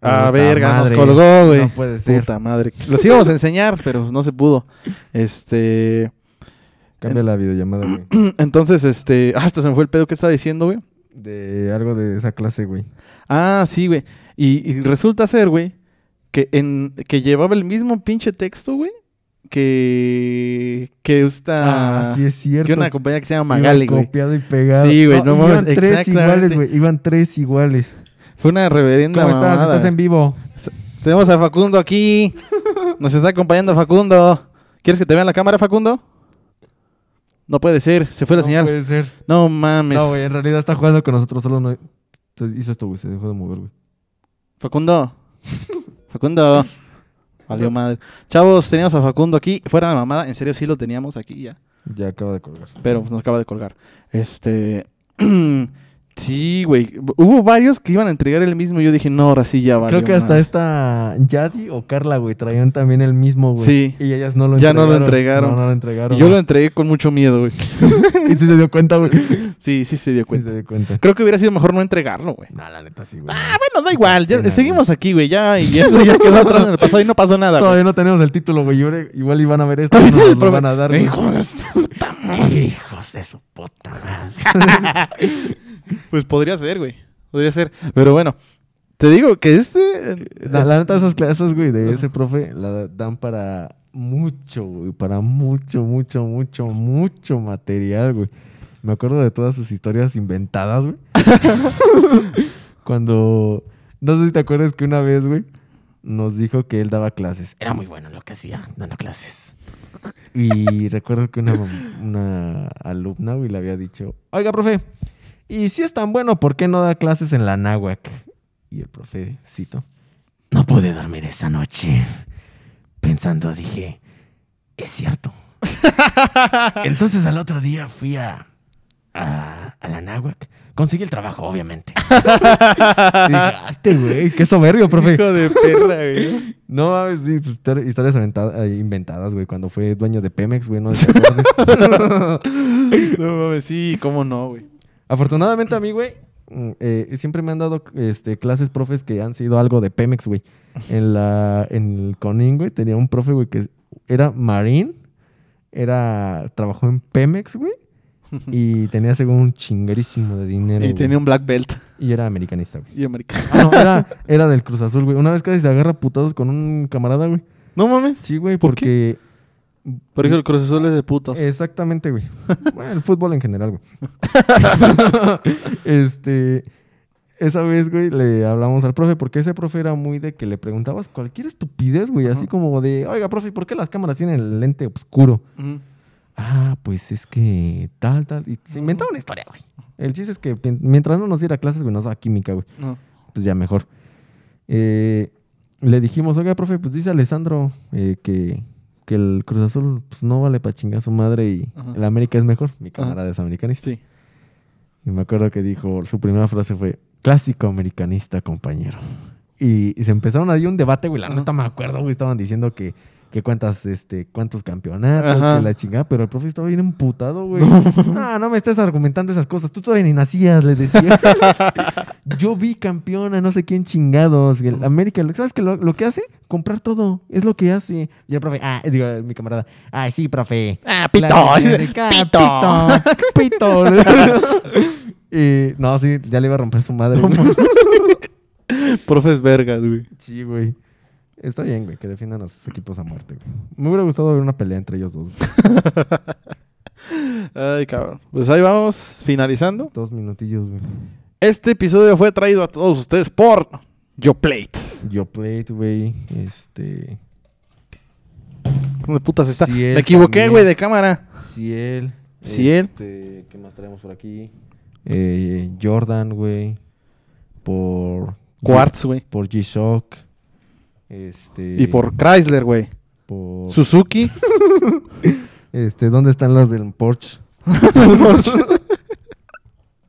Ah, Puta verga, madre. nos colgó, güey. No puede ser. Puta madre. Los íbamos a enseñar, pero no se pudo. Este. Cambia la videollamada, güey. Entonces, este. ah, Hasta se me fue el pedo que estaba diciendo, güey. De algo de esa clase, güey. Ah, sí, güey. Y, y resulta ser, güey, que en que llevaba el mismo pinche texto, güey, que que esta Ah, sí es cierto. que una compañía que se llama Iban Magali, güey. copiado y pegado. Sí, güey, no mames, Iban tres exactamente. iguales, güey. Iban tres iguales. Fue una reverenda ¿Cómo estás? mamada. ¿Estás en vivo? Tenemos a Facundo aquí. Nos está acompañando Facundo. ¿Quieres que te vean la cámara, Facundo? No puede ser, se fue la no señal. puede ser. No mames. No, güey, en realidad está jugando con nosotros, solo no... Hizo esto, güey, se dejó de mover, güey. Facundo. Facundo. Valió madre. Chavos, teníamos a Facundo aquí. Fuera de mamada, en serio sí lo teníamos aquí ya. Ya acaba de colgar. Pero pues, nos acaba de colgar. Este. sí, güey. Hubo varios que iban a entregar el mismo. y Yo dije, no, ahora sí ya valió Creo que hasta madre. esta Yadi o Carla, güey, traían también el mismo, güey. Sí. Y ellas no lo Ya entregaron. no lo entregaron. No, no lo entregaron. Y yo lo entregué con mucho miedo, güey. Y sí se dio cuenta, güey. Sí, sí se dio Sí cuenta. se dio cuenta. Creo que hubiera sido mejor no entregarlo, güey. No, la neta sí, güey. Ah, bueno, da igual. Ya, seguimos aquí, güey. Ya, y eso ya quedó atrás en el pasado y no pasó nada. Todavía no tenemos el título, güey. Igual iban a ver esto. No nos lo van a dar. Hijos de su puta madre. Pues podría ser, güey. Podría ser. Pero bueno, te digo que este. eh, La, la neta, esas clases, güey, de ese profe, la dan para mucho, güey. Para mucho, mucho, mucho, mucho material, güey. Me acuerdo de todas sus historias inventadas, güey. Cuando... No sé si te acuerdas que una vez, güey, nos dijo que él daba clases. Era muy bueno en lo que hacía, dando clases. Y recuerdo que una, una alumna, güey, le había dicho, oiga, profe, y si es tan bueno, ¿por qué no da clases en la náhuac? Y el profe, cito, no pude dormir esa noche. Pensando, dije, es cierto. Entonces al otro día fui a, a, a la náhuac. Conseguí el trabajo, obviamente. Llegaste, güey. Qué soberbio, profe. Hijo de perra, güey. No mames, sí, historias eh, inventadas, güey. Cuando fue dueño de Pemex, güey, no. No mames, sí, cómo no, güey. Afortunadamente a mí, güey, mm, eh, siempre me han dado este, clases profes que han sido algo de Pemex, güey. En, la, en el Conin, güey, tenía un profe, güey, que era marín, era, trabajó en Pemex, güey, y tenía según un chinguerísimo de dinero. Y güey. tenía un black belt. Y era americanista, güey. Y americano. Ah, no, era, era del Cruz Azul, güey. Una vez casi se agarra a putazos con un camarada, güey. No mames. Sí, güey, ¿Por porque... Por eso el Cruz Azul es de putos. Exactamente, güey. Bueno, el fútbol en general, güey. este. Esa vez, güey, le hablamos al profe, porque ese profe era muy de que le preguntabas cualquier estupidez, güey, así como de, oiga, profe, ¿por qué las cámaras tienen el lente oscuro? Ah, pues es que tal, tal. Y se inventaba una historia, güey. El chiste es que mientras no nos diera clases, güey, nos daba química, güey. No. Pues ya mejor. Eh, le dijimos, oiga, profe, pues dice Alessandro eh, que, que el Cruz Azul pues, no vale para chingar a su madre y Ajá. el América es mejor. Mi camarada es americanista. Sí. Y me acuerdo que dijo, su primera frase fue, clásico americanista, compañero. Y, y se empezaron ahí un debate, güey. La neta me acuerdo, güey. Estaban diciendo que, que cuántas, este, cuántos campeonatos, Ajá. que la chingada, pero el profe estaba bien emputado, güey. No, no me estés argumentando esas cosas, tú todavía ni nacías, le decía. Yo vi campeón a no sé quién chingados. El América, ¿sabes qué? Lo, lo que hace? Comprar todo, es lo que hace. Y el profe, ah, digo, mi camarada, ay, sí, profe. Ah, La América, pito. pito, pito. Y, no, sí, ya le iba a romper su madre. Profes vergas, güey. Sí, güey. Está bien, güey, que defiendan a sus equipos a muerte, güey. Me hubiera gustado ver una pelea entre ellos dos. güey. Ay, cabrón. Pues ahí vamos, finalizando. Dos minutillos, güey. Este episodio fue traído a todos ustedes por Yo Plate. Yo played, güey. Este. ¿Cómo de putas está? Ciel Me equivoqué, güey, de cámara. Ciel. Ciel. Este, ¿Qué más traemos por aquí? Eh, Jordan, güey. Por. Quartz, güey. Por G-Shock. Este. Y por Chrysler, güey. por- Suzuki. Este, ¿dónde están los del Porsche?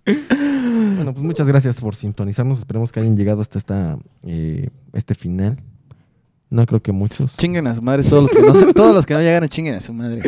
bueno, pues muchas gracias por sintonizarnos. Esperemos que hayan llegado hasta esta, eh, este final. No creo que muchos. chinguen a su madre todos los que no, todos los que no llegaron, chinguen a su madre.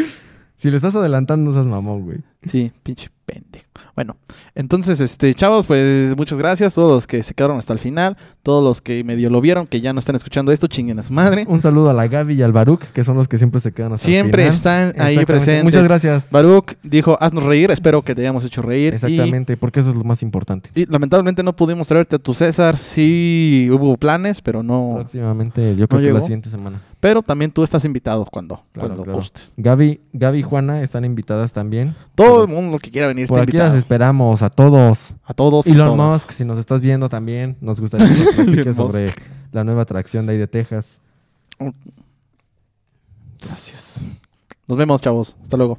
Si le estás adelantando, esas mamón, güey. Sí, pinche pendejo. Bueno, entonces, este, chavos, pues muchas gracias. Todos los que se quedaron hasta el final, todos los que medio lo vieron, que ya no están escuchando esto, chinguen a su madre. Un saludo a la Gaby y al Baruch, que son los que siempre se quedan hasta el Siempre final. están ahí presentes. Muchas gracias. Baruch dijo, haznos reír, espero que te hayamos hecho reír. Y- Exactamente, porque eso es lo más importante. Y, lamentablemente no pudimos traerte a tu César. Sí hubo planes, pero no. Próximamente, yo creo que llegó. la siguiente semana. Pero también tú estás invitado cuando, Claro, cuando claro. gustes. Gaby, Gaby y Juana están invitadas también. Todo el mundo que quiera venir Por aquí invitado. las esperamos a todos. A todos. a Elon todas. Musk, si nos estás viendo también, nos gustaría que nos platiques sobre Musk. la nueva atracción de ahí de Texas. Gracias. Nos vemos, chavos. Hasta luego.